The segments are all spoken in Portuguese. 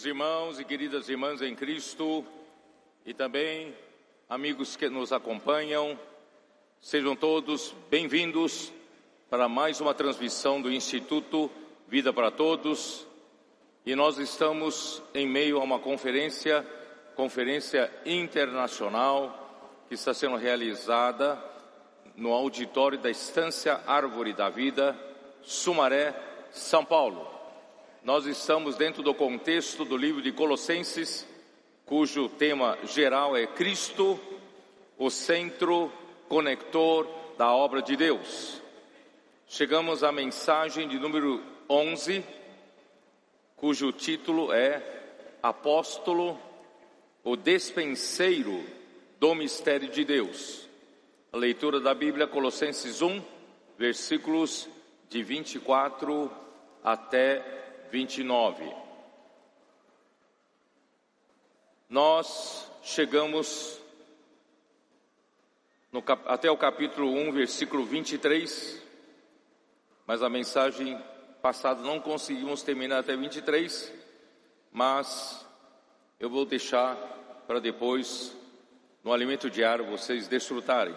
Queridos irmãos e queridas irmãs em Cristo, e também amigos que nos acompanham, sejam todos bem-vindos para mais uma transmissão do Instituto Vida para Todos. E nós estamos em meio a uma conferência, conferência internacional, que está sendo realizada no auditório da Estância Árvore da Vida, Sumaré, São Paulo. Nós estamos dentro do contexto do livro de Colossenses, cujo tema geral é Cristo, o centro conector da obra de Deus. Chegamos à mensagem de número 11, cujo título é Apóstolo, o despenseiro do mistério de Deus. A leitura da Bíblia, Colossenses 1, versículos de 24 até 29. Nós chegamos no, até o capítulo 1, versículo 23, mas a mensagem passada não conseguimos terminar até 23, mas eu vou deixar para depois, no alimento diário, vocês desfrutarem.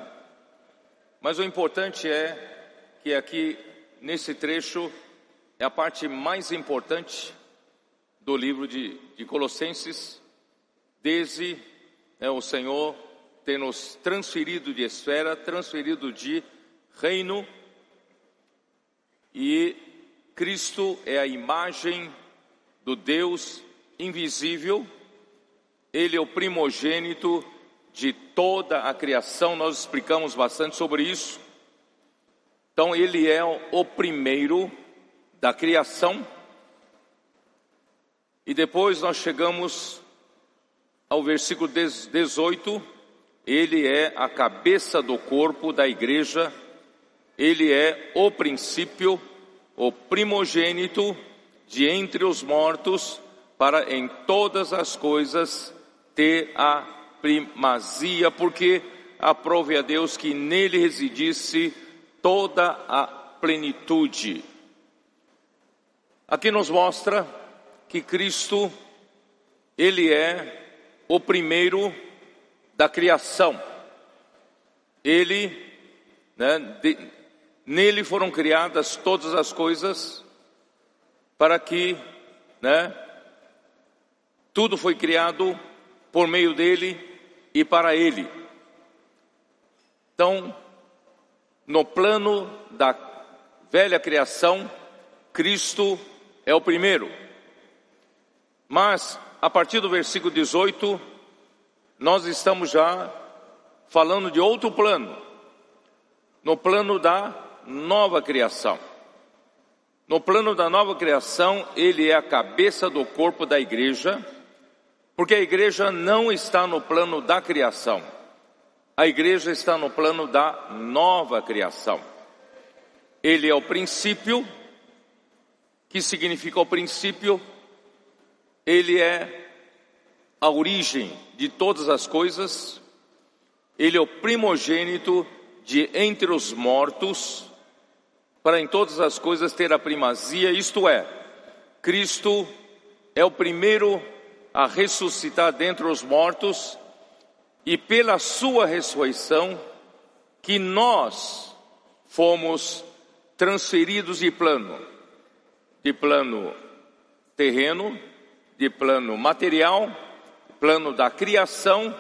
Mas o importante é que aqui, nesse trecho, é a parte mais importante do livro de, de Colossenses, desde né, o Senhor ter nos transferido de esfera, transferido de reino, e Cristo é a imagem do Deus invisível, Ele é o primogênito de toda a criação, nós explicamos bastante sobre isso. Então, Ele é o primeiro da criação. E depois nós chegamos ao versículo 18, ele é a cabeça do corpo da igreja, ele é o princípio, o primogênito de entre os mortos, para em todas as coisas ter a primazia, porque aprove a Deus que nele residisse toda a plenitude. Aqui nos mostra que Cristo, Ele é o primeiro da criação. Ele, né, de, nele foram criadas todas as coisas para que, né, tudo foi criado por meio dele e para ele. Então, no plano da velha criação, Cristo é o primeiro. Mas, a partir do versículo 18, nós estamos já falando de outro plano, no plano da nova criação. No plano da nova criação, ele é a cabeça do corpo da igreja, porque a igreja não está no plano da criação, a igreja está no plano da nova criação. Ele é o princípio que significa o princípio, ele é a origem de todas as coisas, ele é o primogênito de entre os mortos, para em todas as coisas ter a primazia, isto é, Cristo é o primeiro a ressuscitar dentre os mortos, e pela sua ressurreição, que nós fomos transferidos de plano de plano terreno, de plano material, plano da criação,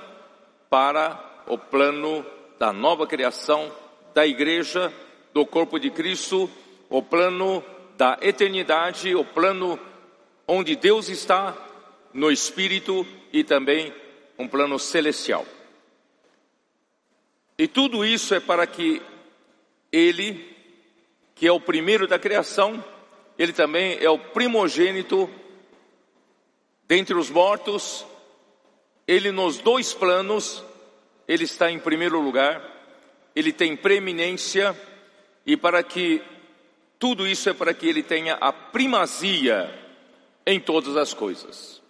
para o plano da nova criação da igreja, do corpo de Cristo, o plano da eternidade, o plano onde Deus está no espírito e também um plano celestial. E tudo isso é para que ele, que é o primeiro da criação, ele também é o primogênito dentre os mortos, ele nos dois planos, ele está em primeiro lugar, ele tem preeminência, e para que tudo isso é para que ele tenha a primazia em todas as coisas.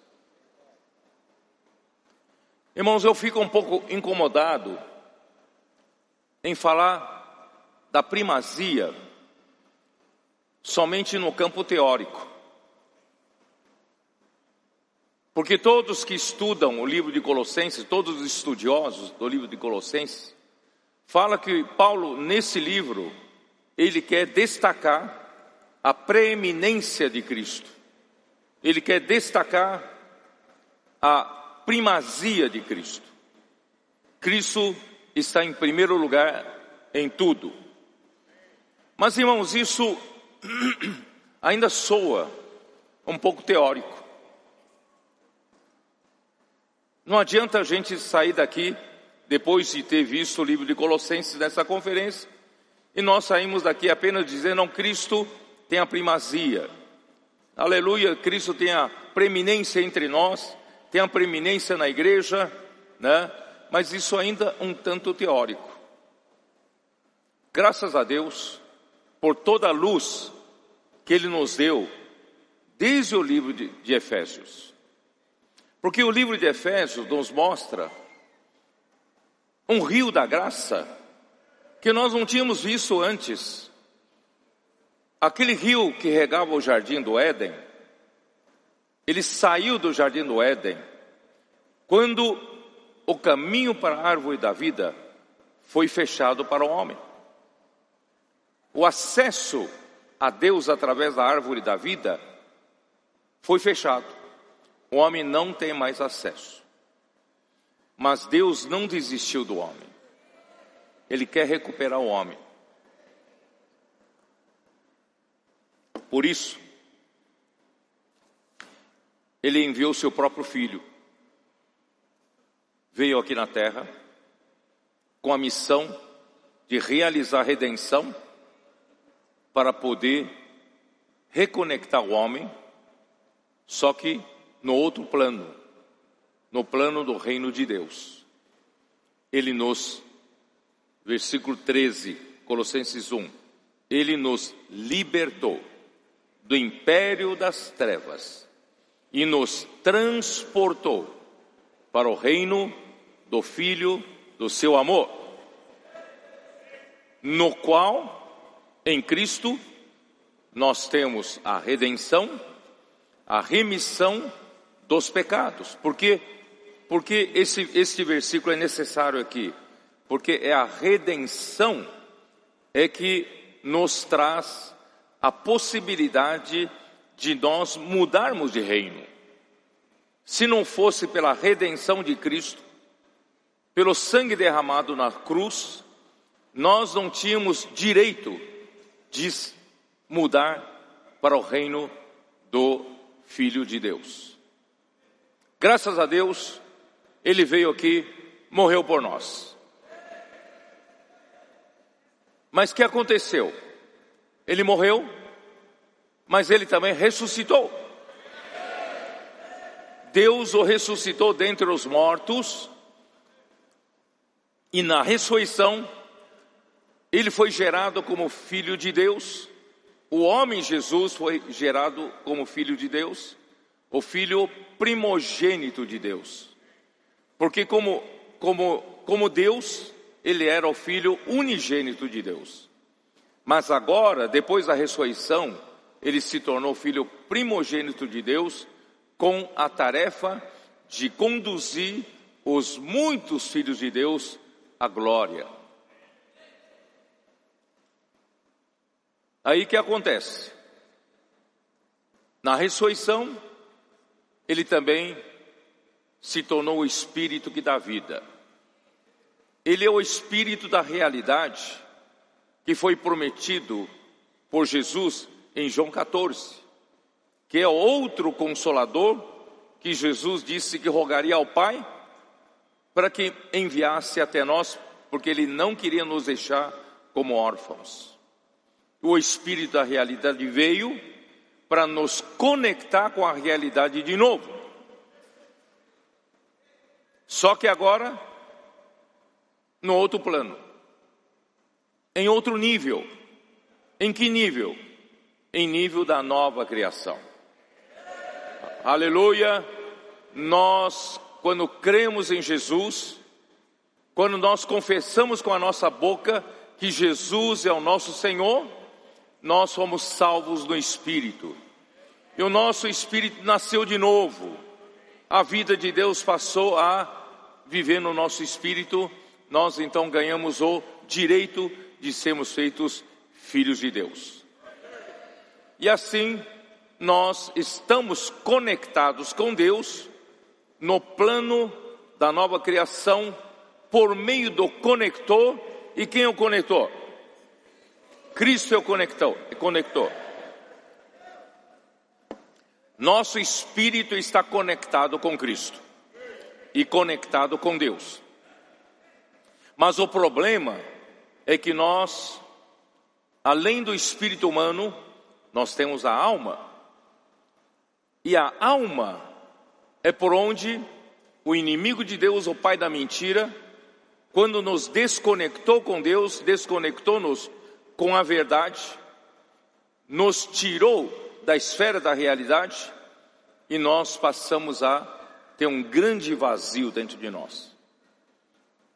Irmãos, eu fico um pouco incomodado em falar da primazia somente no campo teórico. Porque todos que estudam o livro de Colossenses, todos os estudiosos do livro de Colossenses, fala que Paulo nesse livro ele quer destacar a preeminência de Cristo. Ele quer destacar a primazia de Cristo. Cristo está em primeiro lugar em tudo. Mas, irmãos, isso ainda soa um pouco teórico. Não adianta a gente sair daqui, depois de ter visto o livro de Colossenses nessa conferência, e nós saímos daqui apenas dizendo, não, Cristo tem a primazia. Aleluia, Cristo tem a preeminência entre nós, tem a preeminência na igreja, né? Mas isso ainda um tanto teórico. Graças a Deus por toda a luz que Ele nos deu desde o livro de, de Efésios. Porque o livro de Efésios nos mostra um rio da graça que nós não tínhamos visto antes. Aquele rio que regava o jardim do Éden, ele saiu do jardim do Éden quando o caminho para a árvore da vida foi fechado para o homem. O acesso a Deus através da árvore da vida foi fechado. O homem não tem mais acesso. Mas Deus não desistiu do homem. Ele quer recuperar o homem. Por isso, ele enviou seu próprio filho. Veio aqui na terra com a missão de realizar a redenção para poder reconectar o homem, só que no outro plano, no plano do reino de Deus. Ele nos, versículo 13, Colossenses 1, ele nos libertou do império das trevas e nos transportou para o reino do Filho do seu amor, no qual, em Cristo, nós temos a redenção, a remissão dos pecados. Por quê? Porque esse, esse versículo é necessário aqui, porque é a redenção é que nos traz a possibilidade de nós mudarmos de reino. Se não fosse pela redenção de Cristo, pelo sangue derramado na cruz, nós não tínhamos direito de mudar para o reino do Filho de Deus. Graças a Deus, ele veio aqui, morreu por nós. Mas o que aconteceu? Ele morreu, mas ele também ressuscitou. Deus o ressuscitou dentre os mortos, e na ressurreição, ele foi gerado como filho de Deus. O homem Jesus foi gerado como filho de Deus, o filho primogênito de Deus. Porque como como como Deus, ele era o filho unigênito de Deus. Mas agora, depois da ressurreição, ele se tornou filho primogênito de Deus, com a tarefa de conduzir os muitos filhos de Deus à glória. Aí que acontece? Na ressurreição, ele também se tornou o espírito que dá vida. Ele é o espírito da realidade que foi prometido por Jesus em João 14, que é outro consolador que Jesus disse que rogaria ao Pai para que enviasse até nós, porque ele não queria nos deixar como órfãos. O Espírito da realidade veio para nos conectar com a realidade de novo. Só que agora, no outro plano em outro nível. Em que nível? Em nível da nova criação. Aleluia! Nós, quando cremos em Jesus, quando nós confessamos com a nossa boca que Jesus é o nosso Senhor, nós somos salvos no Espírito. E o nosso Espírito nasceu de novo. a vida de Deus passou a viver no nosso espírito, nós então ganhamos o direito de sermos feitos filhos de Deus. E assim, nós estamos conectados com Deus no plano da nova criação por meio do conector. E quem é o conector? Cristo é o conector. conector. Nosso espírito está conectado com Cristo e conectado com Deus. Mas o problema é que nós, além do espírito humano, nós temos a alma. E a alma é por onde o inimigo de Deus, o pai da mentira, quando nos desconectou com Deus, desconectou-nos com a verdade, nos tirou da esfera da realidade e nós passamos a ter um grande vazio dentro de nós.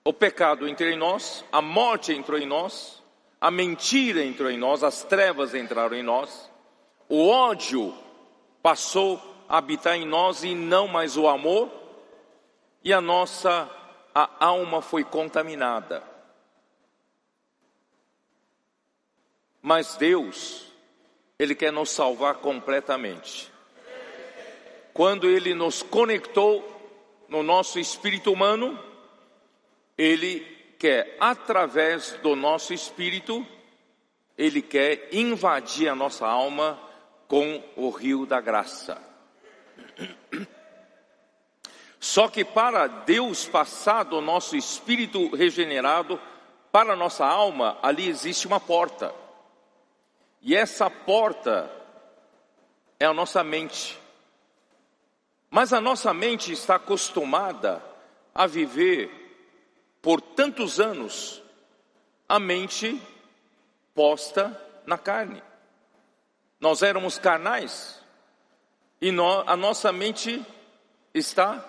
O pecado entrou em nós, a morte entrou em nós, a mentira entrou em nós, as trevas entraram em nós, o ódio passou a habitar em nós e não mais o amor, e a nossa a alma foi contaminada. Mas Deus, Ele quer nos salvar completamente. Quando Ele nos conectou no nosso espírito humano, Ele quer, através do nosso espírito, Ele quer invadir a nossa alma com o rio da graça. Só que para Deus passar do nosso espírito regenerado para a nossa alma, ali existe uma porta. E essa porta é a nossa mente. Mas a nossa mente está acostumada a viver por tantos anos a mente posta na carne. Nós éramos carnais e a nossa mente está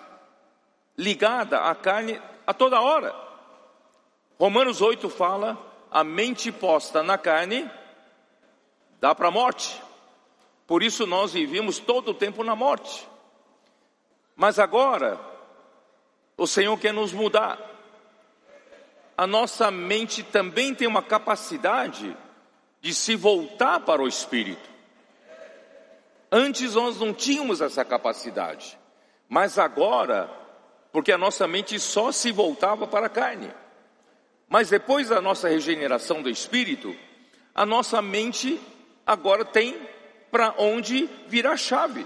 ligada à carne a toda hora. Romanos 8 fala: a mente posta na carne dá para a morte. Por isso nós vivemos todo o tempo na morte. Mas agora, o Senhor quer nos mudar. A nossa mente também tem uma capacidade de se voltar para o Espírito. Antes nós não tínhamos essa capacidade, mas agora, porque a nossa mente só se voltava para a carne. Mas depois da nossa regeneração do Espírito, a nossa mente agora tem para onde virar chave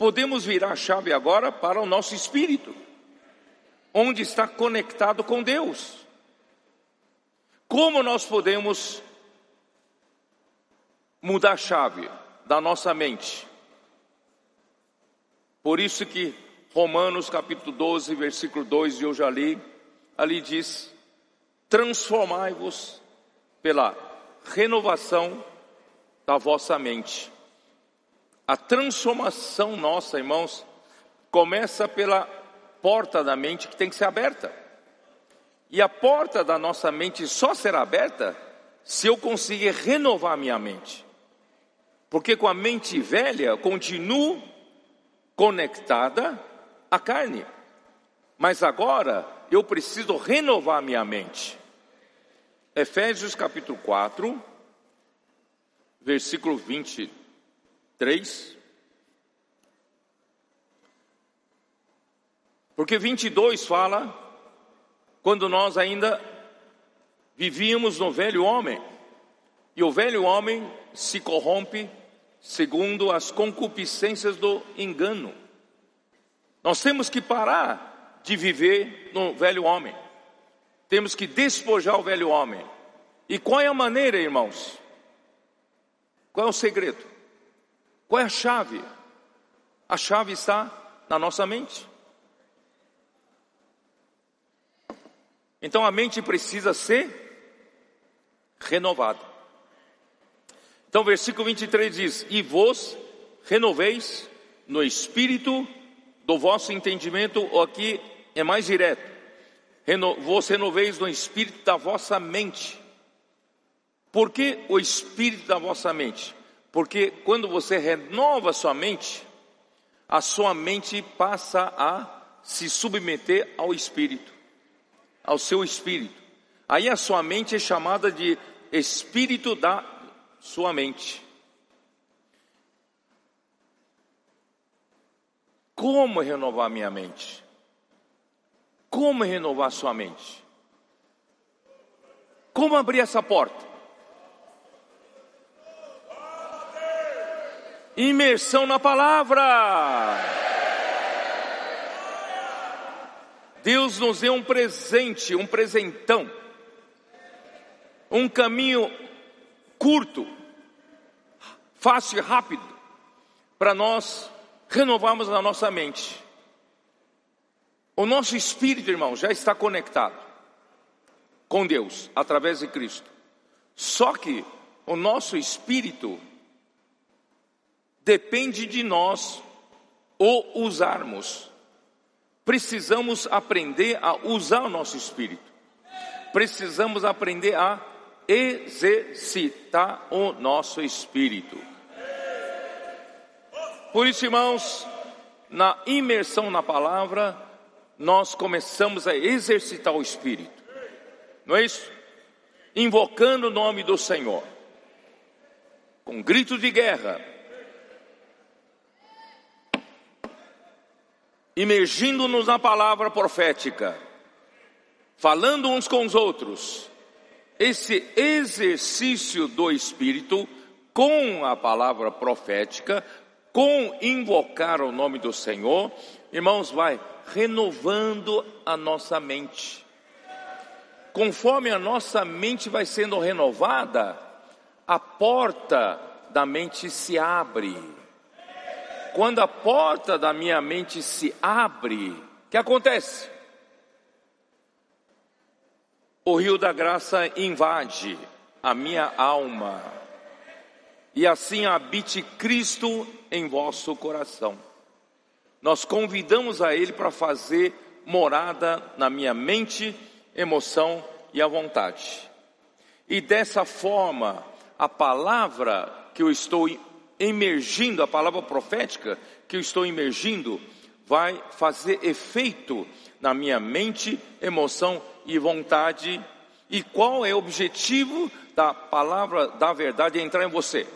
podemos virar chave agora para o nosso espírito, onde está conectado com Deus. Como nós podemos mudar a chave da nossa mente? Por isso que Romanos capítulo 12, versículo 2, eu já li, ali diz: transformai-vos pela renovação da vossa mente a transformação nossa, irmãos, começa pela porta da mente que tem que ser aberta. E a porta da nossa mente só será aberta se eu conseguir renovar minha mente. Porque com a mente velha continuo conectada à carne. Mas agora eu preciso renovar minha mente. Efésios capítulo 4, versículo 20 3. Porque 22 fala quando nós ainda vivíamos no velho homem, e o velho homem se corrompe segundo as concupiscências do engano. Nós temos que parar de viver no velho homem. Temos que despojar o velho homem. E qual é a maneira, irmãos? Qual é o segredo? Qual é a chave? A chave está na nossa mente. Então a mente precisa ser renovada. Então, versículo 23 diz: E vos renoveis no espírito do vosso entendimento, ou aqui é mais direto, reno, vos renoveis no espírito da vossa mente. Por que o espírito da vossa mente? Porque quando você renova sua mente, a sua mente passa a se submeter ao espírito, ao seu espírito. Aí a sua mente é chamada de espírito da sua mente. Como renovar minha mente? Como renovar sua mente? Como abrir essa porta? Imersão na palavra. Deus nos deu um presente, um presentão, um caminho curto, fácil e rápido, para nós renovarmos a nossa mente. O nosso espírito, irmão, já está conectado com Deus através de Cristo. Só que o nosso espírito depende de nós o usarmos. Precisamos aprender a usar o nosso espírito. Precisamos aprender a exercitar o nosso espírito. Por isso, irmãos, na imersão na palavra, nós começamos a exercitar o espírito. Não é isso? Invocando o nome do Senhor. Com gritos de guerra. Imergindo-nos na palavra profética. Falando uns com os outros. Esse exercício do espírito com a palavra profética com invocar o nome do Senhor, irmãos, vai renovando a nossa mente. Conforme a nossa mente vai sendo renovada, a porta da mente se abre. Quando a porta da minha mente se abre, o que acontece? O rio da graça invade a minha alma e assim habite Cristo em vosso coração. Nós convidamos a Ele para fazer morada na minha mente, emoção e a vontade. E dessa forma, a palavra que eu estou emergindo, a palavra profética que eu estou emergindo, vai fazer efeito na minha mente, emoção e vontade. E qual é o objetivo da palavra da verdade entrar em você?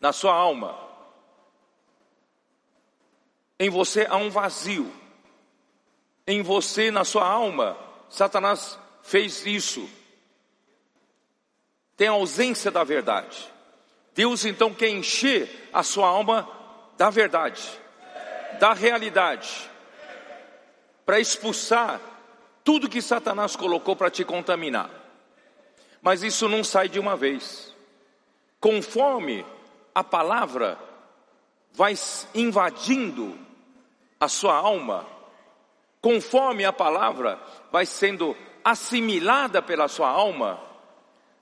na sua alma. Em você há um vazio. Em você, na sua alma, Satanás fez isso. Tem ausência da verdade. Deus então quer encher a sua alma da verdade, da realidade, para expulsar tudo que Satanás colocou para te contaminar. Mas isso não sai de uma vez. Conforme a palavra vai invadindo a sua alma, conforme a palavra vai sendo assimilada pela sua alma,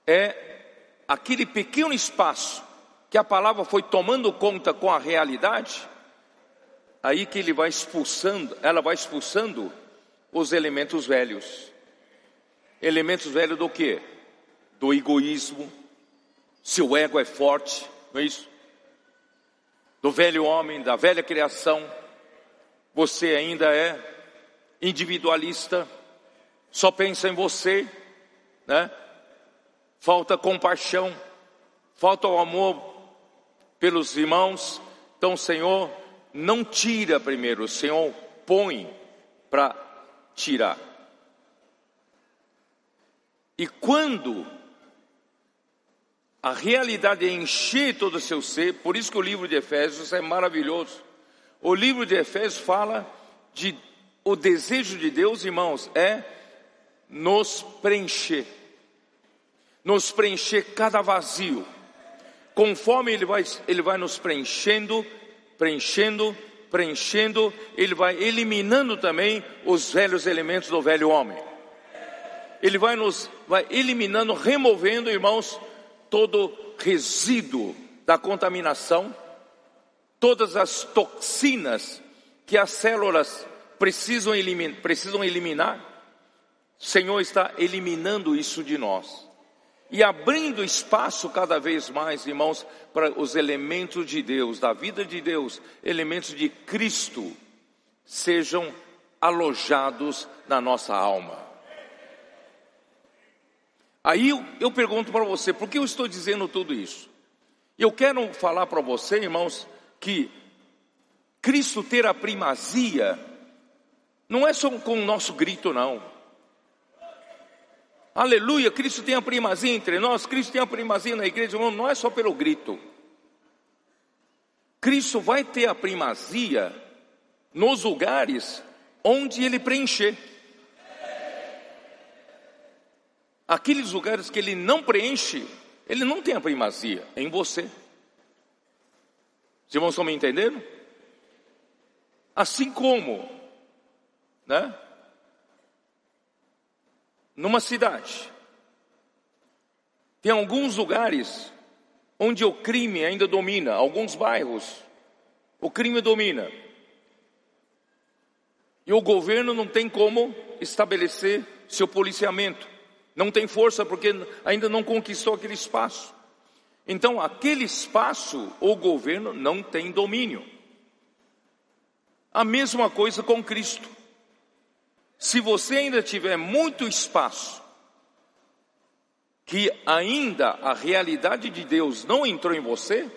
é aquele pequeno espaço que a palavra foi tomando conta com a realidade, aí que ele vai expulsando, ela vai expulsando os elementos velhos. Elementos velhos do que? Do egoísmo, seu ego é forte, não é isso? Do velho homem, da velha criação, você ainda é individualista, só pensa em você, né? Falta compaixão, falta o amor pelos irmãos. Então, Senhor, não tira primeiro, o Senhor põe para tirar. E quando a realidade é encher todo o seu ser, por isso que o livro de Efésios é maravilhoso. O livro de Efésios fala de o desejo de Deus, irmãos, é nos preencher. Nos preencher cada vazio. Conforme ele vai, ele vai nos preenchendo, preenchendo, preenchendo, ele vai eliminando também os velhos elementos do velho homem. Ele vai nos vai eliminando, removendo, irmãos, todo resíduo da contaminação, todas as toxinas que as células precisam eliminar, precisam eliminar, o Senhor está eliminando isso de nós. E abrindo espaço cada vez mais, irmãos, para os elementos de Deus, da vida de Deus, elementos de Cristo, sejam alojados na nossa alma. Aí eu, pergunto para você, por que eu estou dizendo tudo isso? Eu quero falar para você, irmãos, que Cristo ter a primazia não é só com o nosso grito, não. Aleluia, Cristo tem a primazia entre nós, Cristo tem a primazia na igreja, irmão, não é só pelo grito. Cristo vai ter a primazia nos lugares onde ele preencher. Aqueles lugares que ele não preenche, ele não tem a primazia é em você. Os irmãos estão me entendendo? Assim como, né? Numa cidade, tem alguns lugares onde o crime ainda domina, alguns bairros, o crime domina. E o governo não tem como estabelecer seu policiamento. Não tem força porque ainda não conquistou aquele espaço. Então, aquele espaço, o governo não tem domínio. A mesma coisa com Cristo. Se você ainda tiver muito espaço, que ainda a realidade de Deus não entrou em você,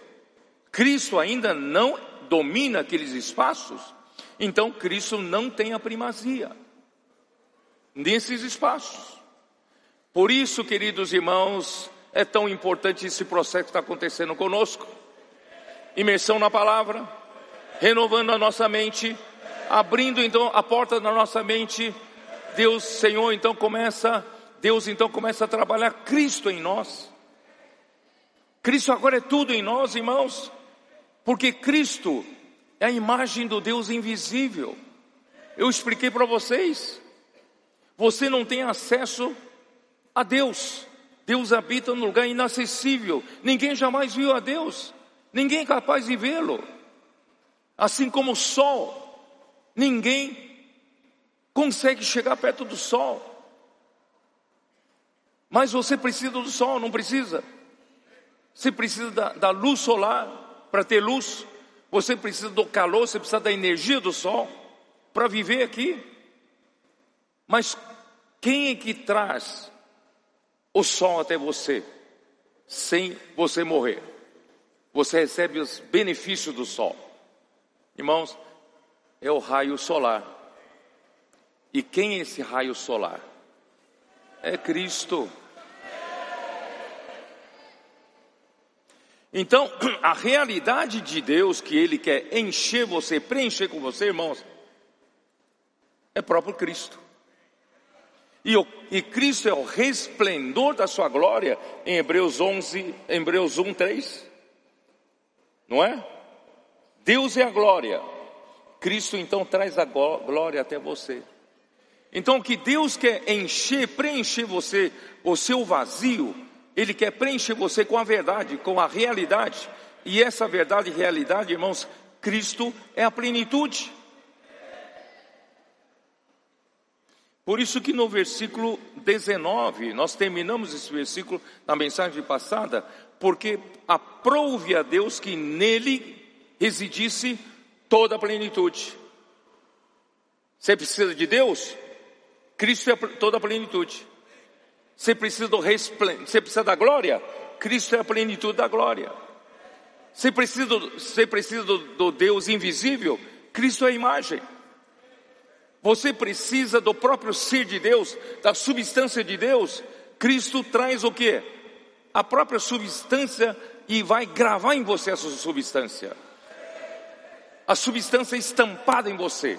Cristo ainda não domina aqueles espaços, então Cristo não tem a primazia nesses espaços. Por isso, queridos irmãos, é tão importante esse processo que está acontecendo conosco. Imersão na palavra, renovando a nossa mente, abrindo então a porta da nossa mente. Deus, Senhor, então começa, Deus então começa a trabalhar Cristo em nós. Cristo agora é tudo em nós, irmãos, porque Cristo é a imagem do Deus invisível. Eu expliquei para vocês. Você não tem acesso a Deus. Deus habita num lugar inacessível. Ninguém jamais viu a Deus. Ninguém é capaz de vê-lo. Assim como o sol, ninguém consegue chegar perto do sol. Mas você precisa do sol, não precisa? Você precisa da, da luz solar para ter luz. Você precisa do calor, você precisa da energia do sol para viver aqui. Mas quem é que traz o sol até você sem você morrer? Você recebe os benefícios do sol. Irmãos, é o raio solar. E quem é esse raio solar? É Cristo. Então, a realidade de Deus que Ele quer encher você, preencher com você, irmãos, é próprio Cristo. E, o, e Cristo é o resplendor da sua glória em Hebreus 11, Hebreus 1, 3. Não é? Deus é a glória. Cristo então traz a glória até você. Então o que Deus quer encher, preencher você, o seu vazio, ele quer preencher você com a verdade, com a realidade. E essa verdade e realidade, irmãos, Cristo é a plenitude. Por isso que no versículo 19, nós terminamos esse versículo na mensagem passada, porque aprove a Deus que nele residisse toda a plenitude. Você precisa de Deus? Cristo é toda a plenitude. Você precisa do resplendor, você precisa da glória? Cristo é a plenitude da glória. Você precisa do, você precisa do, do Deus invisível? Cristo é a imagem. Você precisa do próprio ser de Deus, da substância de Deus. Cristo traz o que? A própria substância e vai gravar em você essa substância. A substância estampada em você.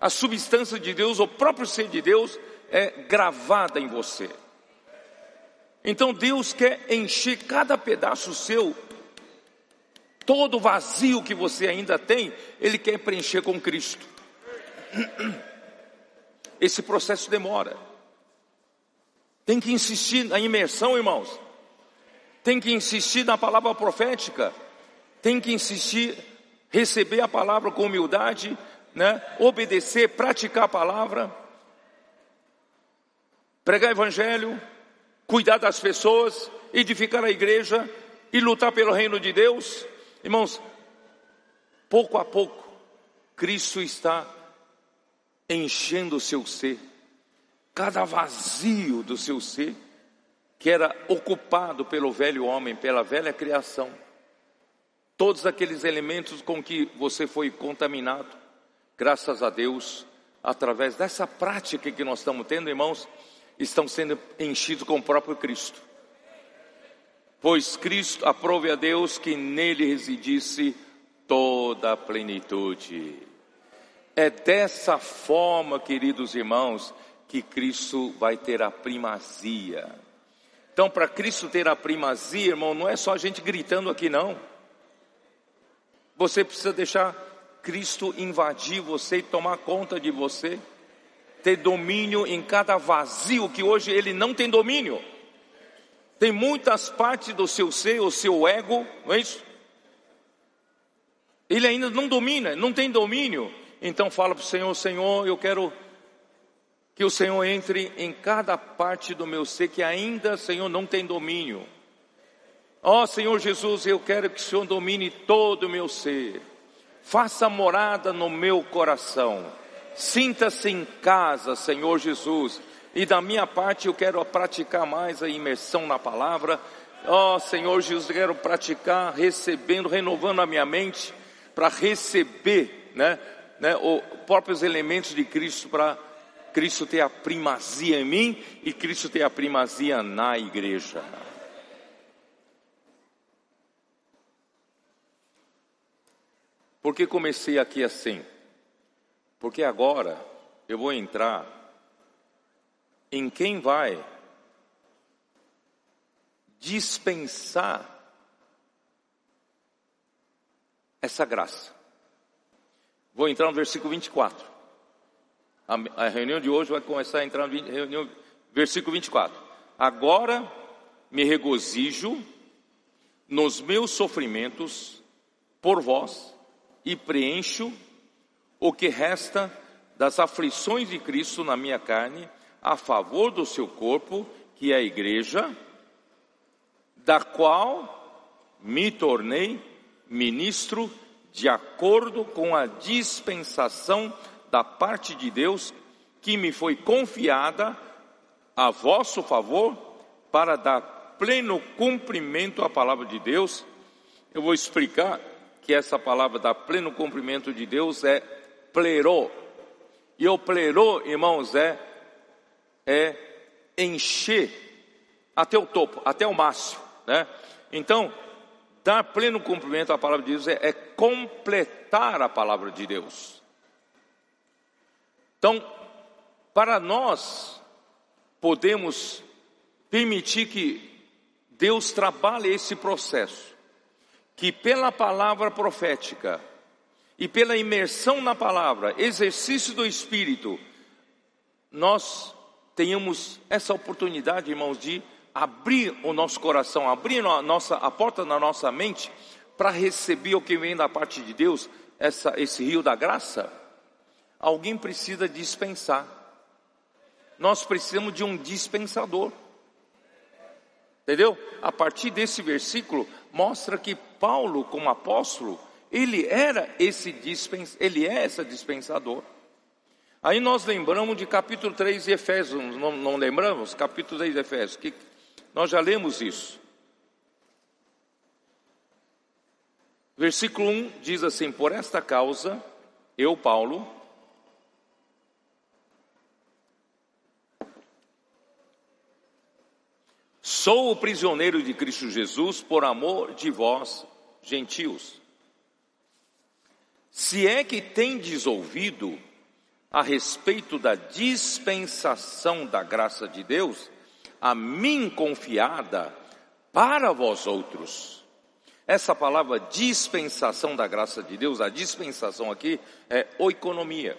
A substância de Deus, o próprio ser de Deus é gravada em você. Então Deus quer encher cada pedaço seu, todo vazio que você ainda tem, Ele quer preencher com Cristo. Esse processo demora. Tem que insistir na imersão, irmãos. Tem que insistir na palavra profética. Tem que insistir, receber a palavra com humildade, né? obedecer, praticar a palavra, pregar evangelho, cuidar das pessoas, edificar a igreja e lutar pelo reino de Deus. Irmãos, pouco a pouco, Cristo está enchendo o seu ser, cada vazio do seu ser, que era ocupado pelo velho homem, pela velha criação, todos aqueles elementos com que você foi contaminado, graças a Deus, através dessa prática que nós estamos tendo, irmãos, estão sendo enchidos com o próprio Cristo. Pois Cristo aprove a Deus que nele residisse toda a plenitude. É dessa forma, queridos irmãos, que Cristo vai ter a primazia. Então, para Cristo ter a primazia, irmão, não é só a gente gritando aqui, não. Você precisa deixar Cristo invadir você e tomar conta de você, ter domínio em cada vazio que hoje ele não tem domínio. Tem muitas partes do seu ser, o seu ego, não é isso? Ele ainda não domina, não tem domínio. Então fala para o Senhor, Senhor, eu quero que o Senhor entre em cada parte do meu ser que ainda, Senhor, não tem domínio. Ó oh, Senhor Jesus, eu quero que o Senhor domine todo o meu ser faça morada no meu coração. Sinta-se em casa, Senhor Jesus. E da minha parte eu quero praticar mais a imersão na palavra. Ó oh, Senhor Jesus, eu quero praticar recebendo, renovando a minha mente para receber, né, né, os próprios elementos de Cristo para Cristo ter a primazia em mim e Cristo ter a primazia na igreja. Por que comecei aqui assim? Porque agora eu vou entrar em quem vai dispensar essa graça. Vou entrar no versículo 24. A, reunião de hoje vai começar a entrar no reunião, versículo 24. Agora me regozijo nos meus sofrimentos por vós e preencho o que resta das aflições de Cristo na minha carne, a favor do seu corpo, que é a igreja, da qual me tornei ministro de acordo com a dispensação da parte de Deus que me foi confiada a vosso favor para dar pleno cumprimento à palavra de Deus. Eu vou explicar que essa palavra da pleno cumprimento de Deus é plerô. E o plerô, irmãos, é, é encher até o topo, até o máximo, né? Então, dar pleno cumprimento à palavra de Deus é, é completar a palavra de Deus. Então, para nós podemos permitir que Deus trabalhe esse processo que pela palavra profética e pela imersão na palavra, exercício do Espírito, nós tenhamos essa oportunidade, irmãos, de abrir o nosso coração, abrir a, nossa, a porta da nossa mente para receber o que vem da parte de Deus, essa, esse rio da graça. Alguém precisa dispensar. Nós precisamos de um dispensador. Entendeu? A partir desse versículo, mostra que Paulo, como apóstolo, ele era esse dispens, ele é esse dispensador. Aí nós lembramos de capítulo 3 de Efésios, não, não lembramos? Capítulo 3 de Efésios, que nós já lemos isso. Versículo 1 diz assim: Por esta causa, eu, Paulo, Sou o prisioneiro de Cristo Jesus por amor de vós, gentios. Se é que tendes ouvido a respeito da dispensação da graça de Deus, a mim confiada para vós outros. Essa palavra dispensação da graça de Deus, a dispensação aqui é oikonomia.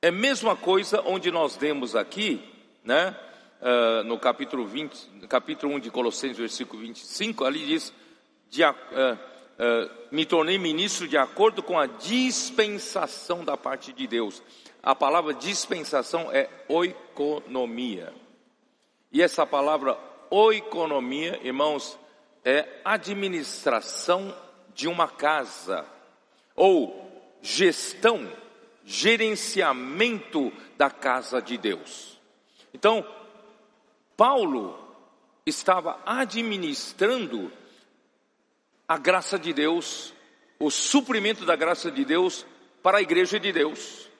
É a mesma coisa onde nós demos aqui, né? Uh, no capítulo 20, capítulo 1 de Colossenses, versículo 25, ali diz, de, uh, uh, me tornei ministro de acordo com a dispensação da parte de Deus. A palavra dispensação é oikonomia. E essa palavra oikonomia, irmãos, é administração de uma casa ou gestão, gerenciamento da casa de Deus. Então, Paulo estava administrando a graça de Deus, o suprimento da graça de Deus para a igreja de Deus.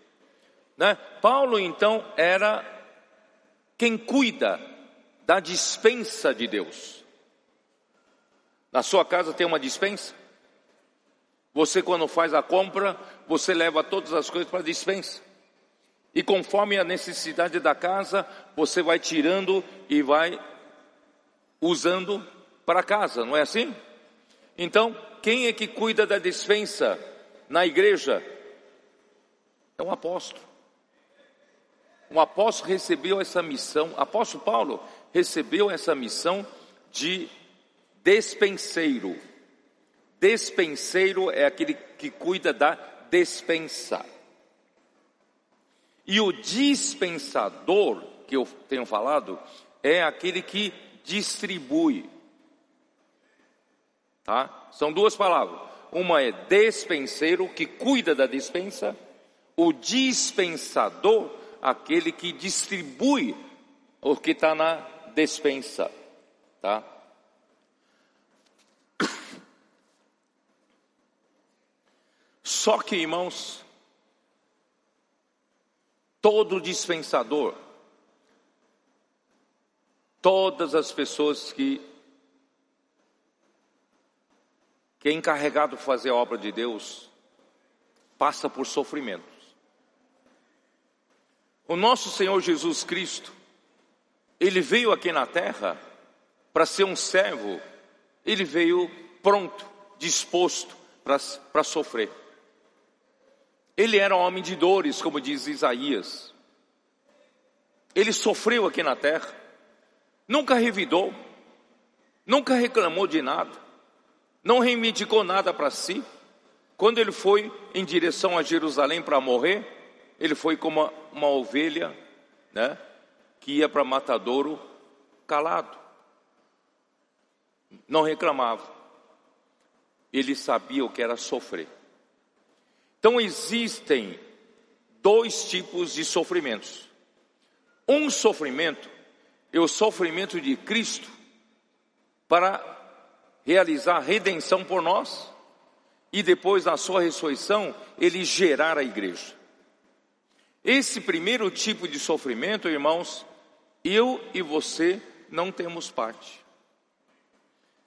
Né? Paulo então era quem cuida da dispensa de Deus. Na sua casa tem uma dispensa? Você, quando faz a compra, você leva todas as coisas para a dispensa. E conforme a necessidade da casa, você vai tirando e vai usando para casa, não é assim? Então, quem é que cuida da dispensa na igreja? É um apóstolo. Um apóstolo recebeu essa missão, apóstolo Paulo recebeu essa missão de despenseiro. Despenseiro é aquele que cuida da despensa. E o dispensador, que eu tenho falado, é aquele que distribui. Tá? São duas palavras. Uma é despenseiro, que cuida da dispensa. O dispensador, aquele que distribui o que está na despensa. Tá? Só que, irmãos, todo dispensador, todas as pessoas que que é encarregado de fazer a obra de Deus passa por sofrimentos. O nosso Senhor Jesus Cristo, ele veio aqui na terra para ser um servo, ele veio pronto, disposto para sofrer. Ele era um homem de dores, como diz Isaías. Ele sofreu aqui na terra, nunca revidou, nunca reclamou de nada, não reivindicou nada para si. Quando ele foi em direção a Jerusalém para morrer, ele foi como uma, uma ovelha, né, que ia para matadouro calado. Não reclamava. Ele sabia o que era sofrer. Então existem dois tipos de sofrimentos. Um sofrimento é o sofrimento de Cristo para realizar a redenção por nós e depois na sua ressurreição ele gerar a igreja. Esse primeiro tipo de sofrimento, irmãos, eu e você não temos parte.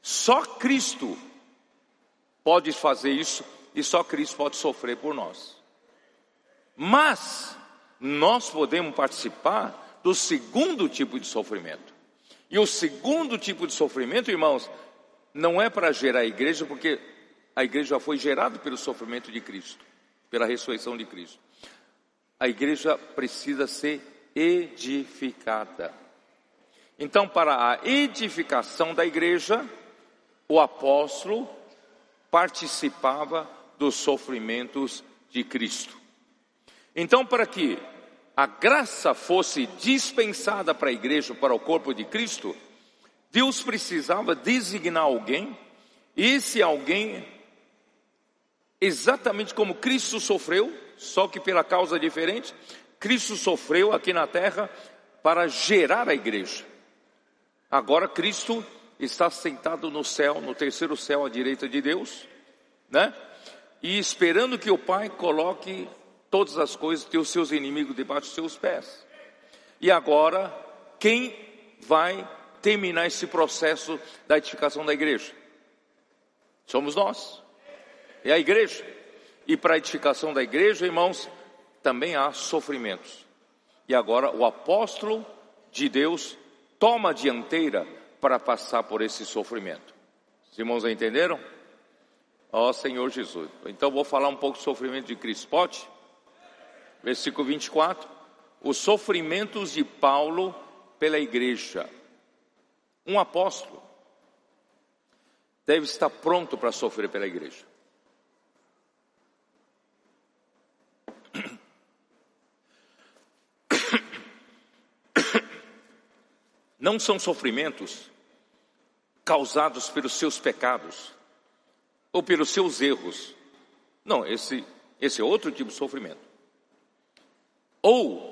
Só Cristo pode fazer isso e só Cristo pode sofrer por nós. Mas nós podemos participar do segundo tipo de sofrimento. E o segundo tipo de sofrimento, irmãos, não é para gerar a igreja, porque a igreja já foi gerada pelo sofrimento de Cristo, pela ressurreição de Cristo. A igreja precisa ser edificada. Então, para a edificação da igreja, o apóstolo participava dos sofrimentos de Cristo. Então, para que a graça fosse dispensada para a igreja, para o corpo de Cristo, Deus precisava designar alguém, esse alguém, exatamente como Cristo sofreu, só que pela causa diferente, Cristo sofreu aqui na terra para gerar a igreja. Agora Cristo está sentado no céu, no terceiro céu à direita de Deus, né? E esperando que o Pai coloque todas as coisas, ter os seus inimigos debaixo dos seus pés. E agora, quem vai terminar esse processo da edificação da igreja? Somos nós. É a igreja. E para a edificação da igreja, irmãos, também há sofrimentos. E agora o apóstolo de Deus toma a dianteira para passar por esse sofrimento. Os irmãos entenderam? Ó Senhor Jesus. Então vou falar um pouco do sofrimento de Cristo. Pode? Versículo 24. Os sofrimentos de Paulo pela igreja. Um apóstolo deve estar pronto para sofrer pela igreja. não são sofrimentos causados pelos seus pecados ou pelos seus erros. Não, esse, esse é outro tipo de sofrimento. Ou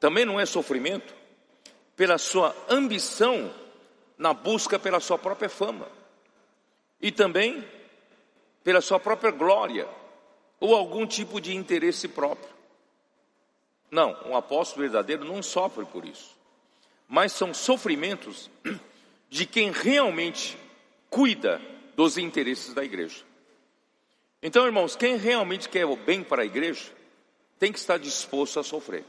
também não é sofrimento pela sua ambição na busca pela sua própria fama e também pela sua própria glória ou algum tipo de interesse próprio. Não, um apóstolo verdadeiro não sofre por isso, mas são sofrimentos de quem realmente cuida dos interesses da igreja. Então, irmãos, quem realmente quer o bem para a igreja tem que estar disposto a sofrer.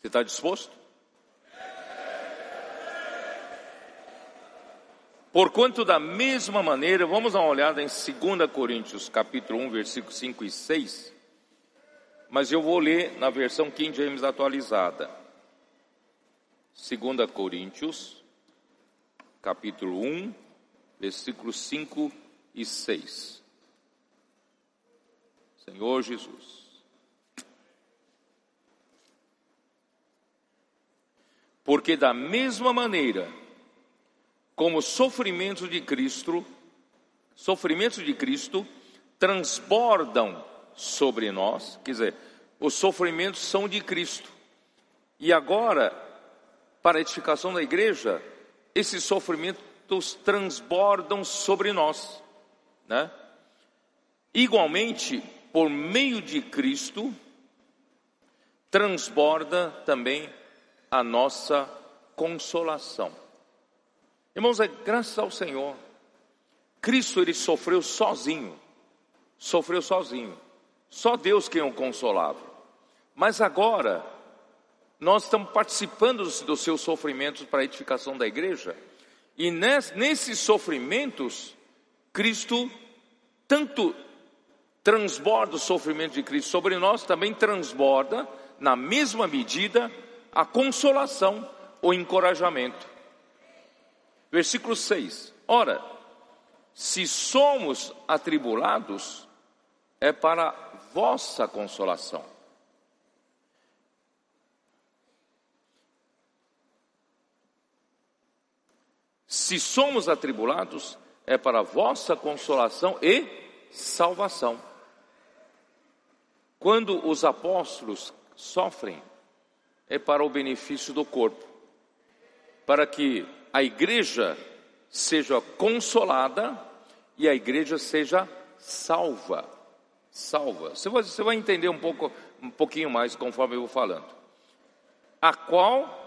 Você está disposto? Porquanto da mesma maneira, vamos dar uma olhada em 2 Coríntios, capítulo 1, versículos 5 e 6. Mas eu vou ler na versão King James atualizada. 2 Coríntios, capítulo 1, versículos 5 e 6. Senhor Jesus. Porque da mesma maneira como os sofrimentos de Cristo, sofrimentos de Cristo transbordam sobre nós, quer dizer, os sofrimentos são de Cristo. E agora, para a edificação da igreja, esses sofrimentos transbordam sobre nós, né? Igualmente, por meio de Cristo, transborda também a nossa consolação. Irmãos, é graças ao Senhor. Cristo ele sofreu sozinho. Sofreu sozinho. Só Deus quem o consolava. Mas agora nós estamos participando dos seus sofrimentos para a edificação da igreja. E nesses sofrimentos, Cristo tanto transborda o sofrimento de Cristo sobre nós, também transborda, na mesma medida, a consolação, o encorajamento. Versículo 6. Ora, se somos atribulados, é para vossa consolação. Se somos atribulados, é para vossa consolação e salvação. Quando os apóstolos sofrem, é para o benefício do corpo, para que a igreja seja consolada e a igreja seja salva. Salva. Você vai, entender um pouco, um pouquinho mais conforme eu vou falando. A qual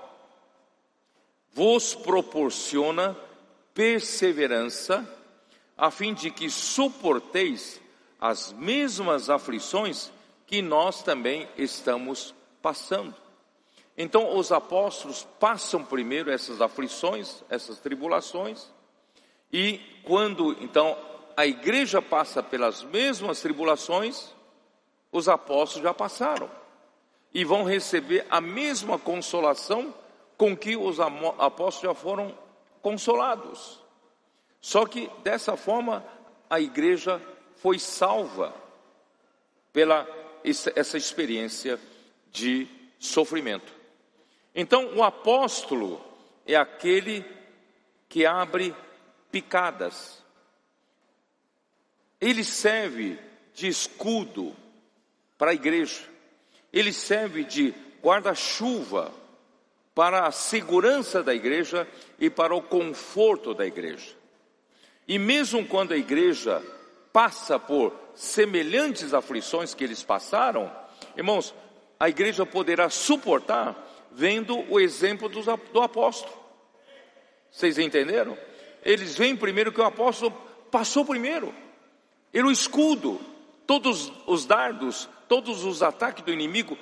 vos proporciona perseverança, a fim de que suporteis as mesmas aflições que nós também estamos passando. Então, os apóstolos passam primeiro essas aflições, essas tribulações, e quando então a igreja passa pelas mesmas tribulações, os apóstolos já passaram e vão receber a mesma consolação com que os apóstolos já foram consolados. Só que dessa forma a igreja foi salva pela essa experiência de sofrimento. Então, o apóstolo é aquele que abre picadas. Ele serve de escudo para a igreja. Ele serve de guarda-chuva para a segurança da igreja e para o conforto da igreja. E mesmo quando a igreja passa por semelhantes aflições que eles passaram, irmãos, a igreja poderá suportar vendo o exemplo do, do apóstolo. Vocês entenderam? Eles veem primeiro que o apóstolo passou primeiro. Ele o escudo, todos os dardos, todos os ataques do inimigo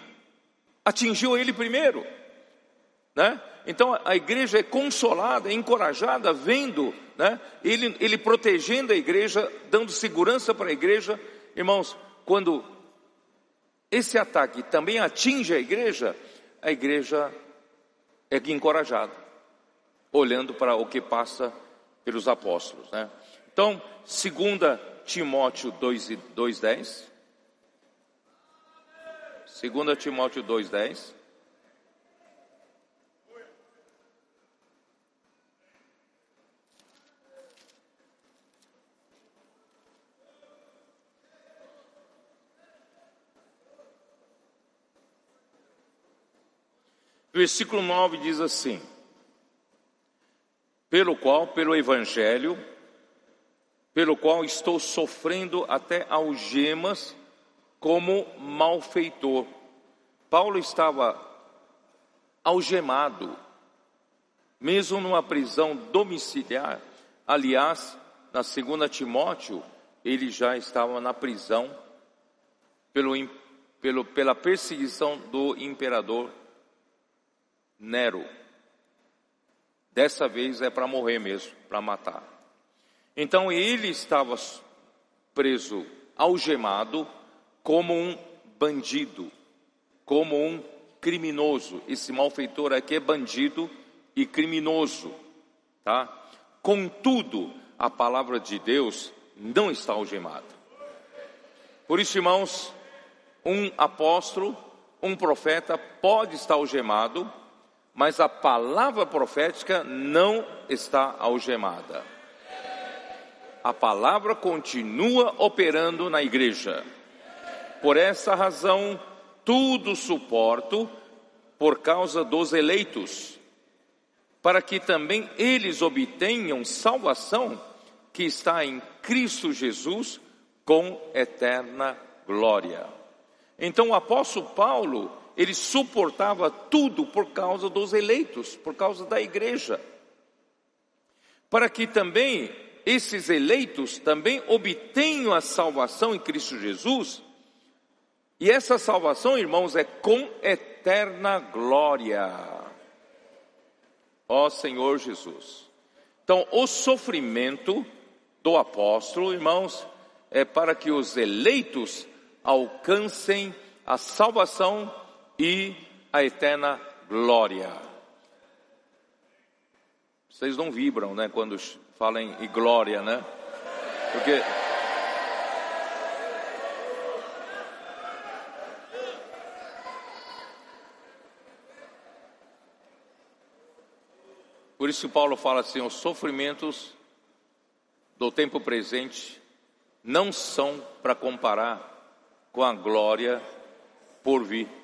atingiu ele primeiro, né? Então a igreja é consolada, é encorajada, vendo, né? Ele, ele protegendo a igreja, dando segurança para a igreja, irmãos. Quando esse ataque também atinge a igreja, a igreja é encorajada, olhando para o que passa pelos apóstolos. Né? Então, 2 Timóteo 2,10. 2 Timóteo 2,10. Versículo 9 diz assim: Pelo qual, pelo Evangelho, pelo qual estou sofrendo até algemas como malfeitor. Paulo estava algemado, mesmo numa prisão domiciliar. Aliás, na segunda Timóteo, ele já estava na prisão pelo, pelo, pela perseguição do imperador Nero. Dessa vez é para morrer mesmo, para matar. Então ele estava preso, algemado, como um bandido, como um criminoso. Esse malfeitor aqui é bandido e criminoso, tá? Contudo, a palavra de Deus não está algemada. Por isso, irmãos, um apóstolo, um profeta pode estar algemado, mas a palavra profética não está algemada. A palavra continua operando na igreja. Por essa razão, tudo suporto por causa dos eleitos, para que também eles obtenham salvação que está em Cristo Jesus com eterna glória. Então o apóstolo Paulo ele suportava tudo por causa dos eleitos, por causa da igreja. Para que também esses eleitos também obtenham a salvação em Cristo Jesus. E essa salvação, irmãos, é com eterna glória. Ó Senhor Jesus. Então, o sofrimento do apóstolo, irmãos, é para que os eleitos alcancem a salvação e a eterna glória. Vocês não vibram, né, quando falam em glória, né? Porque Por isso Paulo fala assim: os sofrimentos do tempo presente não são para comparar com a glória por vir.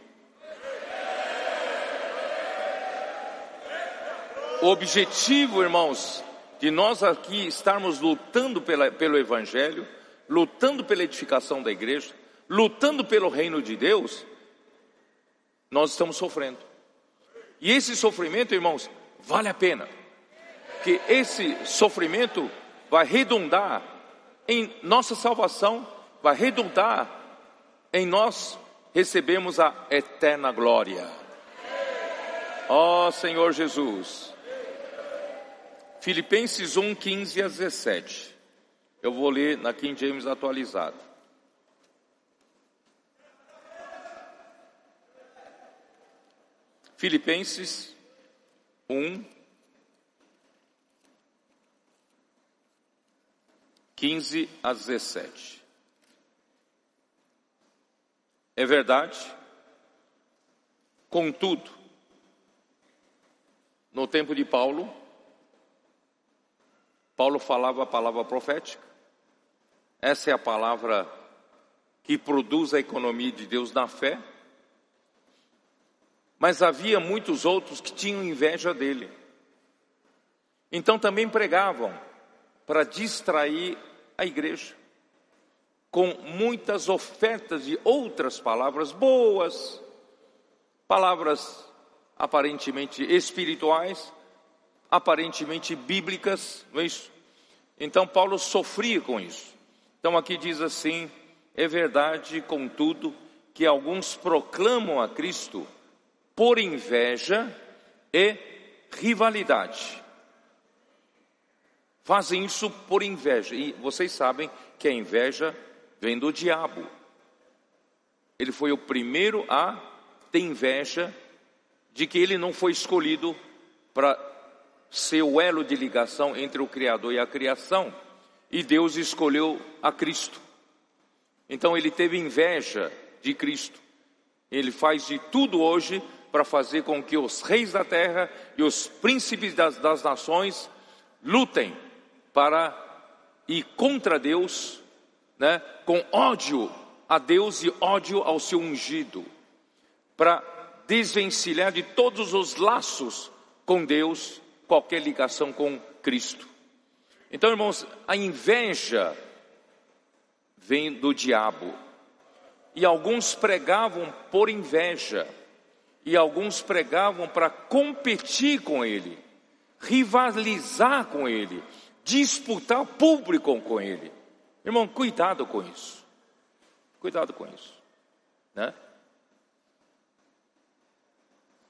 O objetivo, irmãos, de nós aqui estarmos lutando pela, pelo Evangelho, lutando pela edificação da igreja, lutando pelo reino de Deus, nós estamos sofrendo. E esse sofrimento, irmãos, vale a pena. Que esse sofrimento vai redundar em nossa salvação, vai redundar em nós recebemos a eterna glória. Ó oh, Senhor Jesus. Filipenses 1, 15 a 17. Eu vou ler na King James atualizado. Filipenses 1, 15 a 17. É verdade, contudo, no tempo de Paulo, Paulo falava a palavra profética. Essa é a palavra que produz a economia de Deus na fé. Mas havia muitos outros que tinham inveja dele. Então também pregavam para distrair a igreja com muitas ofertas de outras palavras boas, palavras aparentemente espirituais, aparentemente bíblicas, não é isso? Então Paulo sofria com isso. Então aqui diz assim: é verdade, contudo, que alguns proclamam a Cristo por inveja e rivalidade. Fazem isso por inveja. E vocês sabem que a inveja vem do diabo. Ele foi o primeiro a ter inveja de que ele não foi escolhido para ser o elo de ligação entre o Criador e a criação, e Deus escolheu a Cristo. Então ele teve inveja de Cristo. Ele faz de tudo hoje para fazer com que os reis da terra e os príncipes das, das nações lutem para ir contra Deus, né, com ódio a Deus e ódio ao seu ungido, para desvencilhar de todos os laços com Deus, qualquer ligação com Cristo. Então, irmãos, a inveja vem do diabo. E alguns pregavam por inveja, e alguns pregavam para competir com ele, rivalizar com ele, disputar público com ele. Irmão, cuidado com isso. Cuidado com isso. Né?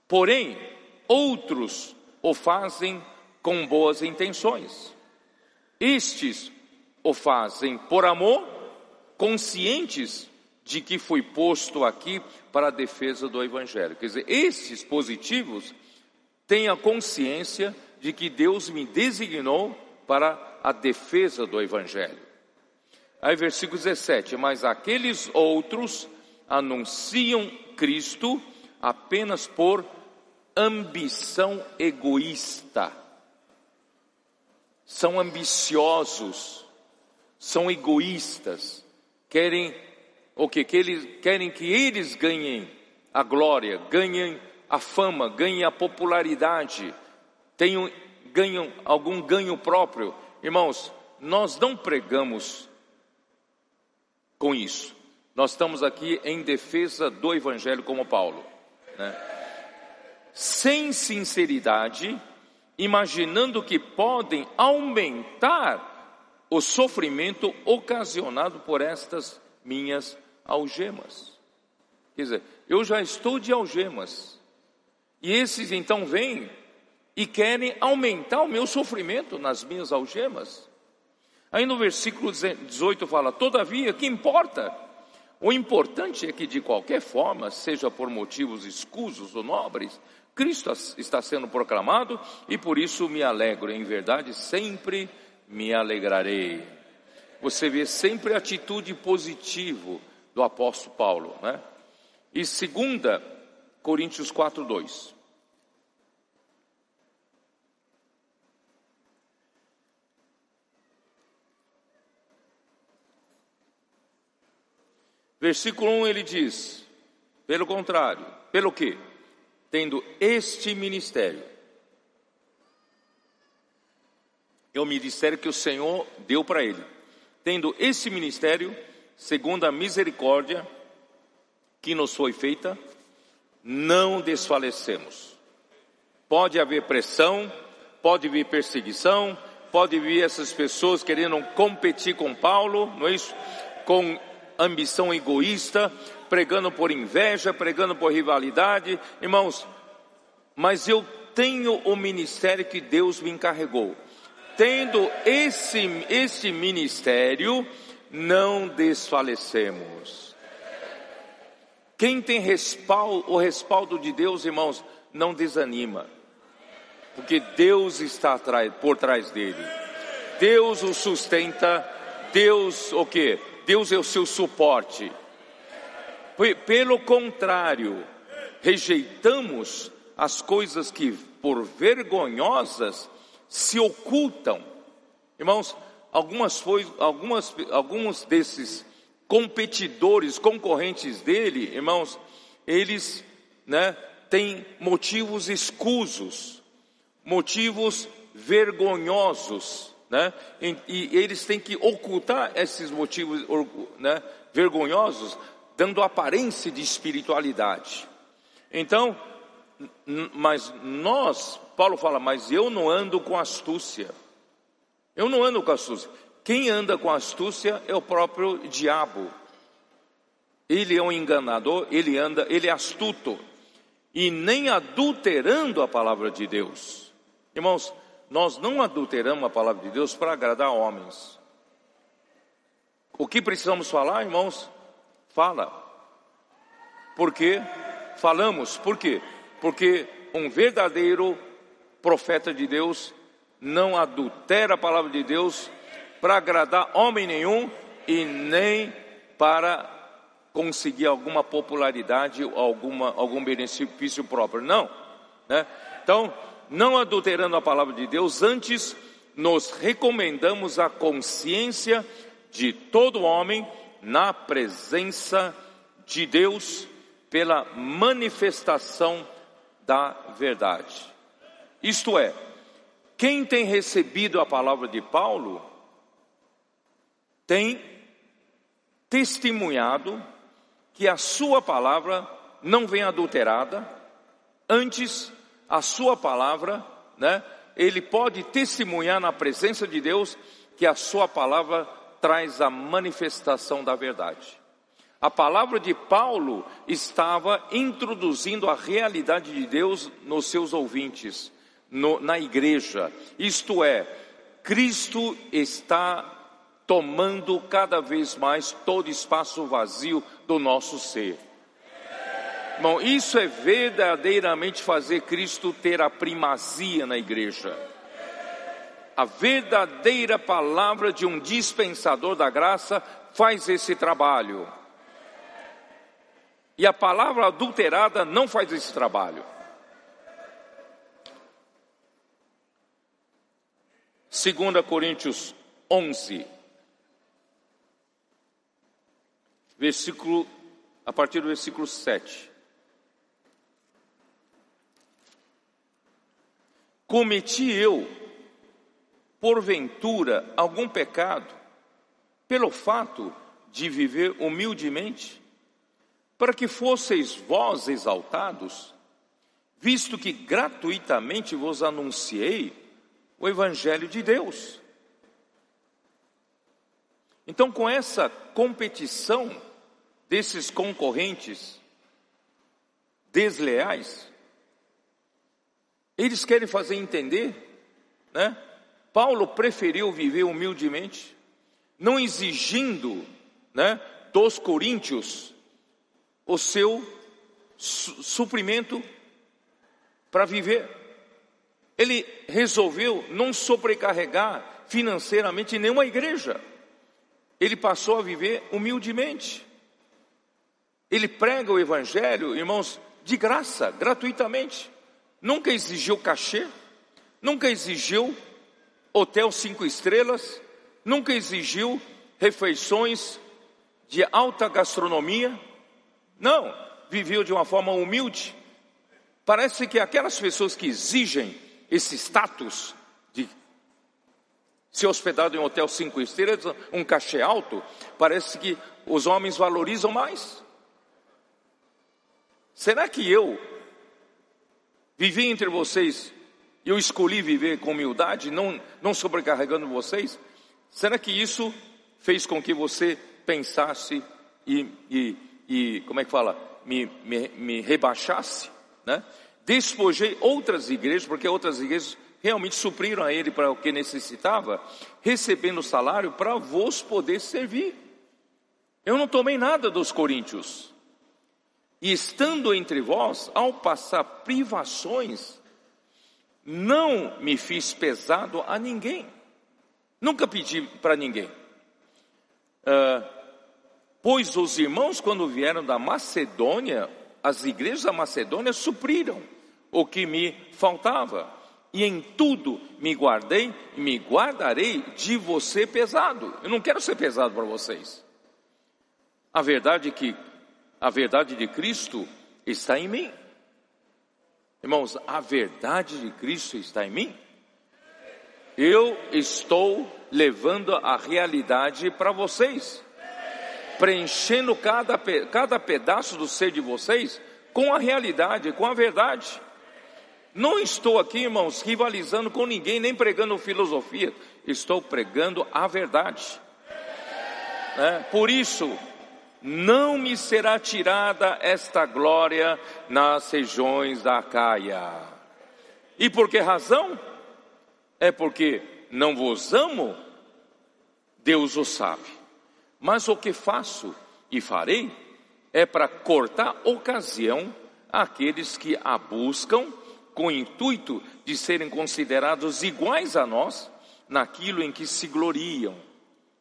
Porém, outros o fazem com boas intenções. Estes o fazem por amor, conscientes de que foi posto aqui para a defesa do Evangelho. Quer dizer, esses positivos têm a consciência de que Deus me designou para a defesa do Evangelho. Aí, versículo 17: Mas aqueles outros anunciam Cristo apenas por ambição egoísta. São ambiciosos, são egoístas, querem o que? que eles, querem que eles ganhem a glória, ganhem a fama, ganhem a popularidade, tenham, ganham algum ganho próprio. Irmãos, nós não pregamos com isso. Nós estamos aqui em defesa do Evangelho como Paulo. Né? Sem sinceridade, imaginando que podem aumentar o sofrimento ocasionado por estas minhas algemas. Quer dizer, eu já estou de algemas. E esses então vêm e querem aumentar o meu sofrimento nas minhas algemas. Aí no versículo 18 fala: Todavia, que importa? O importante é que, de qualquer forma, seja por motivos escusos ou nobres, Cristo está sendo proclamado e por isso me alegro. Em verdade, sempre me alegrarei. Você vê sempre a atitude positiva do apóstolo Paulo, né? E segunda, Coríntios 4, 2. Versículo 1 ele diz: pelo contrário, pelo que? Tendo este ministério. É o ministério que o Senhor deu para ele. Tendo esse ministério, segundo a misericórdia que nos foi feita, não desfalecemos. Pode haver pressão, pode vir perseguição, pode vir essas pessoas querendo competir com Paulo, não é isso? Com ambição egoísta, pregando por inveja, pregando por rivalidade. Irmãos, mas eu tenho o ministério que Deus me encarregou. Tendo esse, esse ministério, não desfalecemos. Quem tem respaldo, o respaldo de Deus, irmãos, não desanima, porque Deus está por trás dele. Deus o sustenta, Deus o que? Deus é o seu suporte. Pelo contrário, rejeitamos as coisas que por vergonhosas se ocultam. Irmãos, algumas algumas, alguns desses competidores, concorrentes dele, irmãos, eles, né, têm motivos escusos, motivos vergonhosos, né, e, e eles têm que ocultar esses motivos, né, vergonhosos, dando aparência de espiritualidade. Então, mas nós, Paulo fala, mas eu não ando com astúcia. Eu não ando com astúcia. Quem anda com astúcia é o próprio diabo. Ele é um enganador, ele anda, ele é astuto. E nem adulterando a palavra de Deus. Irmãos, nós não adulteramos a palavra de Deus para agradar homens. O que precisamos falar, irmãos? Fala. Por quê? Falamos. Por quê? Porque um verdadeiro profeta de Deus não adultera a palavra de Deus para agradar homem nenhum e nem para conseguir alguma popularidade ou alguma, algum benefício próprio. Não. Né? Então, não adulterando a palavra de Deus, antes nos recomendamos a consciência de todo homem na presença de Deus pela manifestação da verdade. Isto é, quem tem recebido a palavra de Paulo tem testemunhado que a sua palavra não vem adulterada, antes a sua palavra, né, ele pode testemunhar na presença de Deus que a sua palavra traz a manifestação da verdade. A palavra de Paulo estava introduzindo a realidade de Deus nos seus ouvintes, no, na igreja. Isto é, Cristo está tomando cada vez mais todo espaço vazio do nosso ser. Bom, isso é verdadeiramente fazer Cristo ter a primazia na igreja. A verdadeira palavra de um dispensador da graça faz esse trabalho. E a palavra adulterada não faz esse trabalho. Segunda Coríntios 11, versículo a partir do versículo 7. Cometi eu, porventura, algum pecado, pelo fato de viver humildemente? para que fosseis vós exaltados, visto que gratuitamente vos anunciei o Evangelho de Deus. Então, com essa competição desses concorrentes desleais, eles querem fazer entender, né? Paulo preferiu viver humildemente, não exigindo, né, dos coríntios o seu suprimento para viver. Ele resolveu não sobrecarregar financeiramente nenhuma igreja. Ele passou a viver humildemente. Ele prega o evangelho, irmãos, de graça, gratuitamente. Nunca exigiu cachê, nunca exigiu hotel cinco estrelas, nunca exigiu refeições de alta gastronomia, não, viveu de uma forma humilde. Parece que aquelas pessoas que exigem esse status de ser hospedado em um hotel cinco estrelas, um cachê alto, parece que os homens valorizam mais. Será que eu vivi entre vocês eu escolhi viver com humildade, não, não sobrecarregando vocês? Será que isso fez com que você pensasse e, e e, como é que fala, me, me, me rebaixasse, né? Despojei outras igrejas, porque outras igrejas realmente supriram a ele para o que necessitava, recebendo salário para vos poder servir. Eu não tomei nada dos coríntios. E estando entre vós, ao passar privações, não me fiz pesado a ninguém. Nunca pedi para ninguém. Uh, Pois os irmãos, quando vieram da Macedônia, as igrejas da Macedônia supriram o que me faltava. E em tudo me guardei e me guardarei de você pesado. Eu não quero ser pesado para vocês. A verdade é que a verdade de Cristo está em mim. Irmãos, a verdade de Cristo está em mim. Eu estou levando a realidade para vocês preenchendo cada, cada pedaço do ser de vocês com a realidade, com a verdade. Não estou aqui, irmãos, rivalizando com ninguém, nem pregando filosofia, estou pregando a verdade. É, por isso, não me será tirada esta glória nas regiões da Caia. E por que razão? É porque não vos amo, Deus o sabe. Mas o que faço e farei é para cortar ocasião àqueles que a buscam com o intuito de serem considerados iguais a nós naquilo em que se gloriam.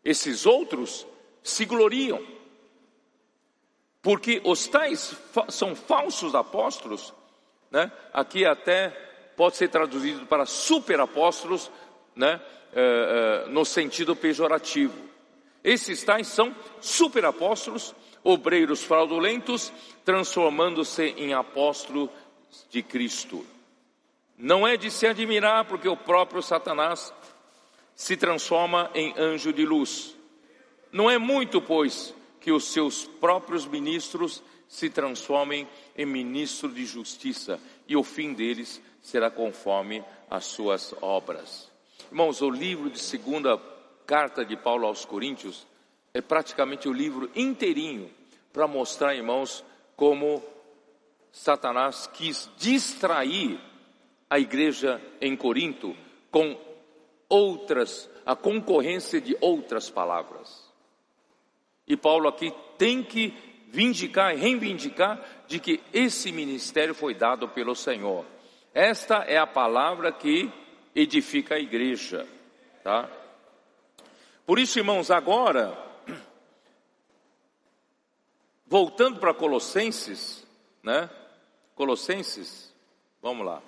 Esses outros se gloriam. Porque os tais são falsos apóstolos, né? aqui até pode ser traduzido para superapóstolos, né? É, é, no sentido pejorativo. Esses tais são superapóstolos, obreiros fraudulentos, transformando-se em apóstolos de Cristo. Não é de se admirar, porque o próprio Satanás se transforma em anjo de luz. Não é muito, pois, que os seus próprios ministros se transformem em ministros de justiça, e o fim deles será conforme as suas obras. Irmãos, o livro de segunda carta de Paulo aos Coríntios é praticamente o livro inteirinho para mostrar, irmãos, como Satanás quis distrair a igreja em Corinto com outras, a concorrência de outras palavras. E Paulo aqui tem que vindicar e reivindicar de que esse ministério foi dado pelo Senhor. Esta é a palavra que edifica a igreja, tá? Por isso, irmãos, agora voltando para Colossenses, né? Colossenses, vamos lá.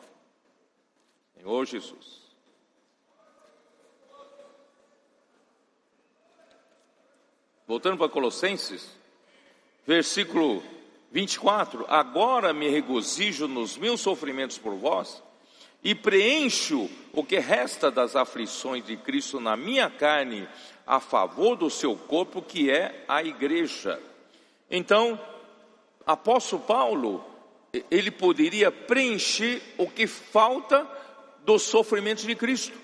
Senhor Jesus. Voltando para Colossenses, versículo 24: Agora me regozijo nos meus sofrimentos por vós e preencho o que resta das aflições de Cristo na minha carne a favor do seu corpo, que é a igreja. Então, apóstolo Paulo, ele poderia preencher o que falta dos sofrimentos de Cristo.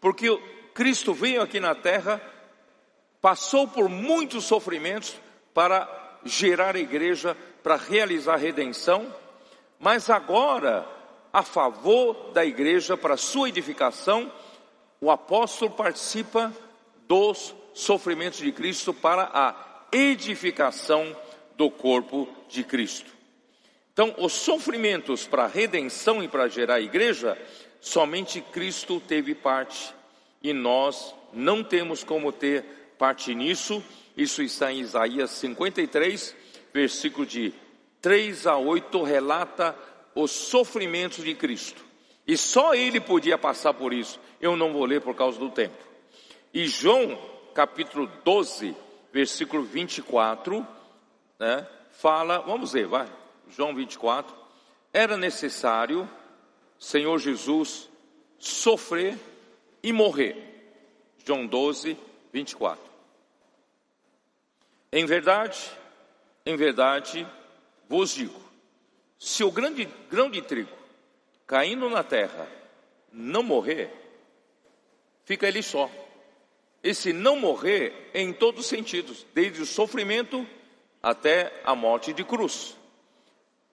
Porque Cristo veio aqui na terra, passou por muitos sofrimentos para gerar a igreja, para realizar a redenção, mas agora, a favor da igreja, para sua edificação, o apóstolo participa dos sofrimentos de Cristo para a edificação do corpo de Cristo. Então, os sofrimentos para a redenção e para gerar a igreja somente Cristo teve parte e nós não temos como ter parte nisso. Isso está em Isaías 53, versículo de 3 a 8, relata os sofrimentos de Cristo. E só ele podia passar por isso. Eu não vou ler por causa do tempo. E João, capítulo 12, versículo 24, né, fala, vamos ver, vai. João 24. Era necessário Senhor Jesus sofrer e morrer. João 12, 24. Em verdade, em verdade, vos digo: se o grande grão de trigo caindo na terra não morrer, fica ele só. Esse não morrer é em todos os sentidos, desde o sofrimento até a morte de cruz.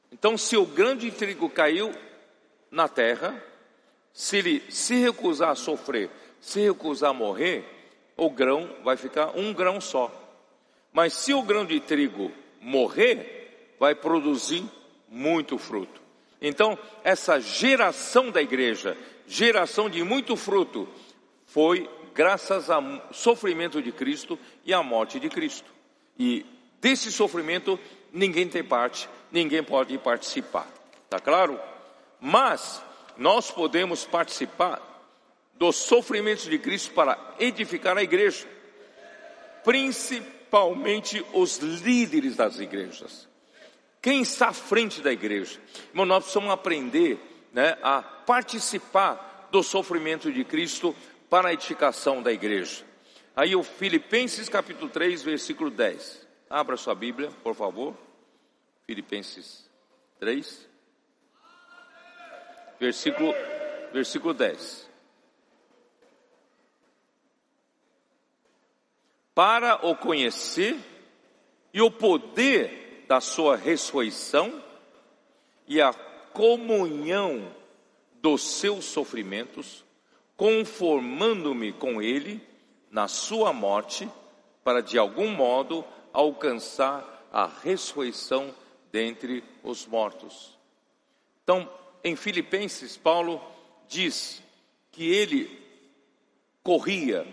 Então, se o grão de trigo caiu na terra, se ele se recusar a sofrer, se recusar a morrer, o grão vai ficar um grão só. Mas se o grão de trigo morrer, vai produzir muito fruto. Então, essa geração da igreja, geração de muito fruto, foi graças ao sofrimento de Cristo e à morte de Cristo. E desse sofrimento ninguém tem parte, ninguém pode participar. Tá claro? Mas nós podemos participar dos sofrimentos de Cristo para edificar a igreja, principalmente os líderes das igrejas. Quem está à frente da igreja? Irmão, nós precisamos aprender né, a participar do sofrimento de Cristo para a edificação da igreja. Aí o Filipenses capítulo 3, versículo 10. Abra sua Bíblia, por favor. Filipenses 3 versículo, versículo 10. Para o conhecer e o poder da sua ressurreição e a comunhão dos seus sofrimentos, conformando-me com ele na sua morte, para de algum modo alcançar a ressurreição dentre os mortos. Então, em Filipenses, Paulo diz que ele corria,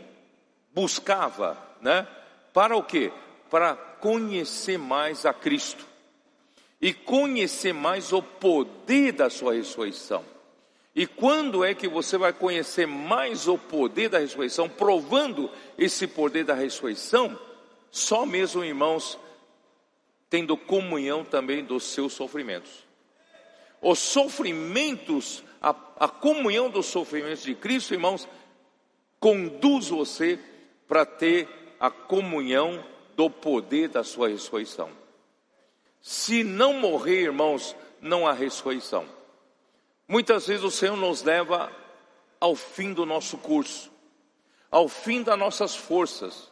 buscava, né? Para o quê? Para conhecer mais a Cristo e conhecer mais o poder da sua ressurreição. E quando é que você vai conhecer mais o poder da ressurreição, provando esse poder da ressurreição? Só mesmo, irmãos, tendo comunhão também dos seus sofrimentos. Os sofrimentos, a, a comunhão dos sofrimentos de Cristo, irmãos, conduz você para ter a comunhão do poder da sua ressurreição. Se não morrer, irmãos, não há ressurreição. Muitas vezes o Senhor nos leva ao fim do nosso curso, ao fim das nossas forças.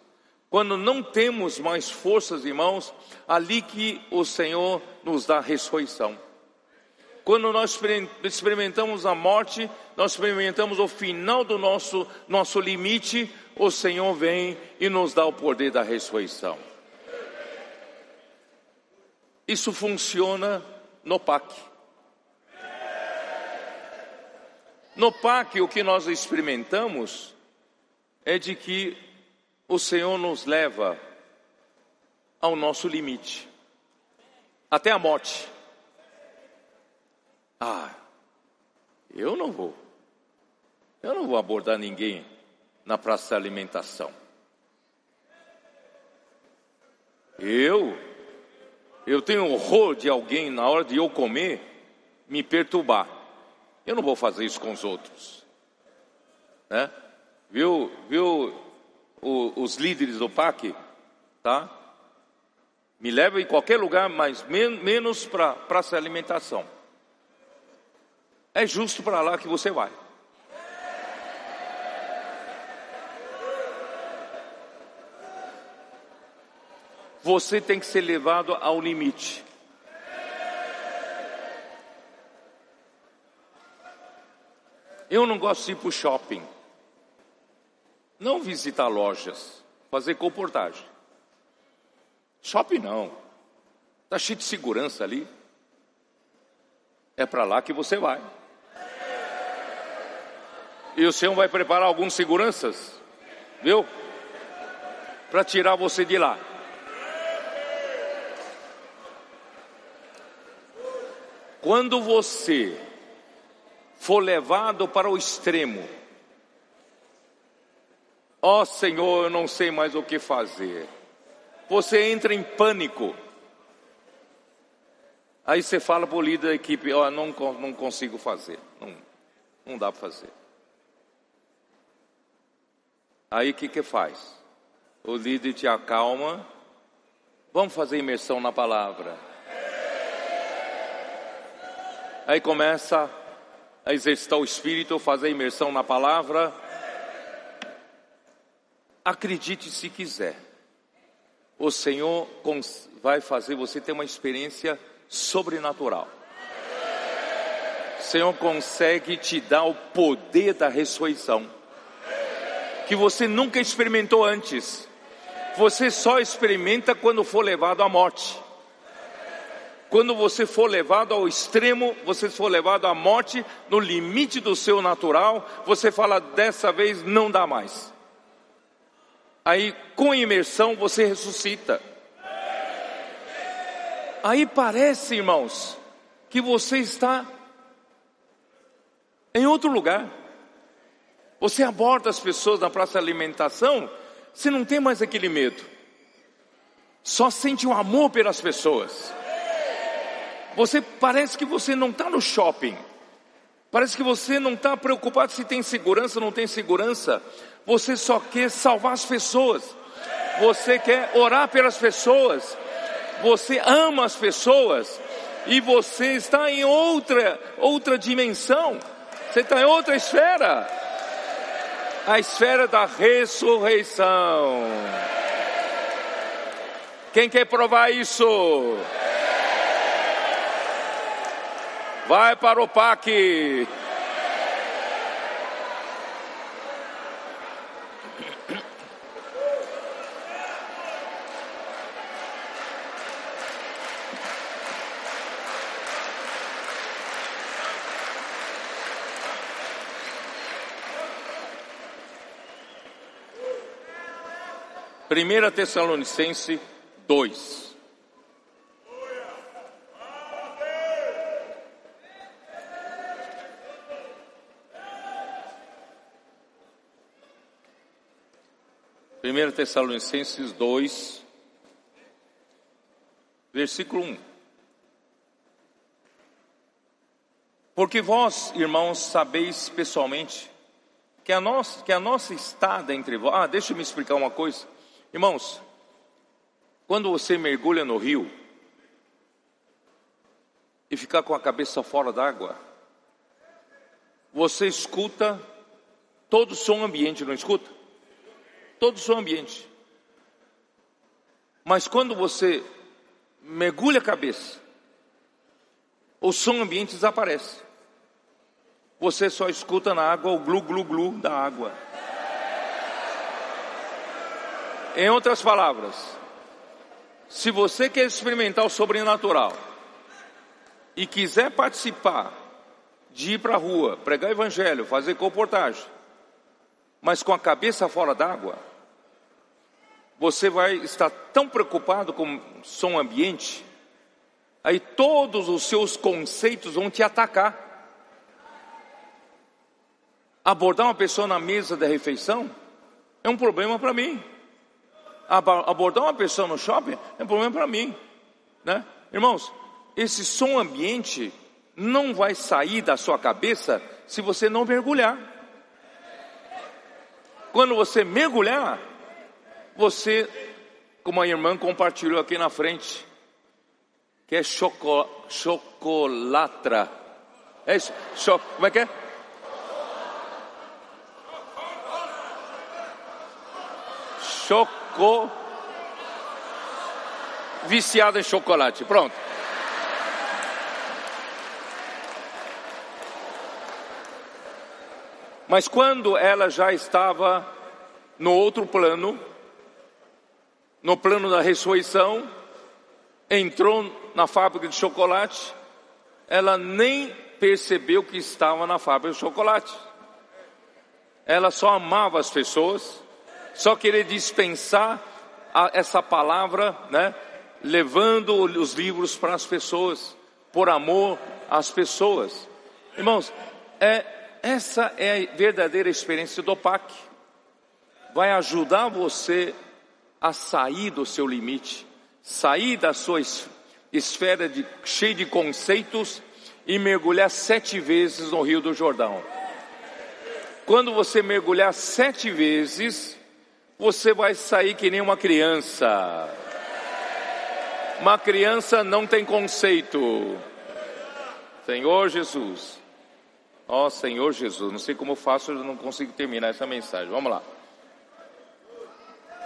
Quando não temos mais forças, irmãos, ali que o Senhor nos dá ressurreição. Quando nós experimentamos a morte, nós experimentamos o final do nosso, nosso limite, o Senhor vem e nos dá o poder da ressurreição. Isso funciona no PAC. No PAC, o que nós experimentamos é de que o Senhor nos leva ao nosso limite, até a morte. Ah, eu não vou. Eu não vou abordar ninguém na praça de alimentação. Eu, eu tenho horror de alguém na hora de eu comer me perturbar. Eu não vou fazer isso com os outros. Né? Viu, viu o, os líderes do PAC? Tá? Me leva em qualquer lugar, mas men menos para praça de alimentação é justo para lá que você vai. Você tem que ser levado ao limite. Eu não gosto de ir para o shopping. Não visitar lojas, fazer comportagem. Shopping não. Está cheio de segurança ali. É para lá que você vai. E o Senhor vai preparar alguns seguranças, viu? Para tirar você de lá. Quando você for levado para o extremo, ó oh, Senhor, eu não sei mais o que fazer. Você entra em pânico. Aí você fala para o líder da equipe: Ó, oh, não, não consigo fazer. Não, não dá para fazer. Aí o que que faz? O líder te acalma. Vamos fazer imersão na palavra. Aí começa a exercitar o espírito, fazer imersão na palavra. Acredite se quiser. O Senhor vai fazer você ter uma experiência sobrenatural. O Senhor consegue te dar o poder da ressurreição que você nunca experimentou antes. Você só experimenta quando for levado à morte. Quando você for levado ao extremo, você for levado à morte, no limite do seu natural, você fala: dessa vez não dá mais. Aí, com imersão, você ressuscita. Aí parece, irmãos, que você está em outro lugar. Você aborda as pessoas na praça de alimentação, você não tem mais aquele medo. Só sente um amor pelas pessoas. Você parece que você não está no shopping. Parece que você não está preocupado se tem segurança ou não tem segurança. Você só quer salvar as pessoas. Você quer orar pelas pessoas. Você ama as pessoas. E você está em outra, outra dimensão. Você está em outra esfera a esfera da ressurreição. Quem quer provar isso? Vai para o PAC. 1 Tessalonicense 2. Primeiro Tessalonicenses 2, versículo 1. Porque vós, irmãos, sabeis pessoalmente que a nossa, que a nossa estada entre vós. Ah, deixa eu me explicar uma coisa. Irmãos, quando você mergulha no rio e fica com a cabeça fora d'água, você escuta todo o som ambiente, não escuta? Todo o som ambiente. Mas quando você mergulha a cabeça, o som ambiente desaparece. Você só escuta na água o glu glu glu da água. Em outras palavras, se você quer experimentar o sobrenatural e quiser participar de ir para a rua, pregar evangelho, fazer comportagem, mas com a cabeça fora d'água, você vai estar tão preocupado com o som ambiente, aí todos os seus conceitos vão te atacar. Abordar uma pessoa na mesa da refeição é um problema para mim. Abordar uma pessoa no shopping é um problema para mim, né? Irmãos, esse som ambiente não vai sair da sua cabeça se você não mergulhar. Quando você mergulhar, você, como a irmã compartilhou aqui na frente, que é choco, chocolatra. É isso? Cho, como é que é? Choco. Viciada em chocolate. Pronto. Mas quando ela já estava no outro plano, no plano da ressurreição, entrou na fábrica de chocolate, ela nem percebeu que estava na fábrica de chocolate. Ela só amava as pessoas, só queria dispensar a, essa palavra, né? Levando os livros para as pessoas, por amor às pessoas. Irmãos, é, essa é a verdadeira experiência do PAC. Vai ajudar você a sair do seu limite, sair da sua esfera de, cheia de conceitos e mergulhar sete vezes no Rio do Jordão. Quando você mergulhar sete vezes, você vai sair que nem uma criança. Uma criança não tem conceito. Senhor Jesus. Ó oh, Senhor Jesus, não sei como eu faço, eu não consigo terminar essa mensagem. Vamos lá.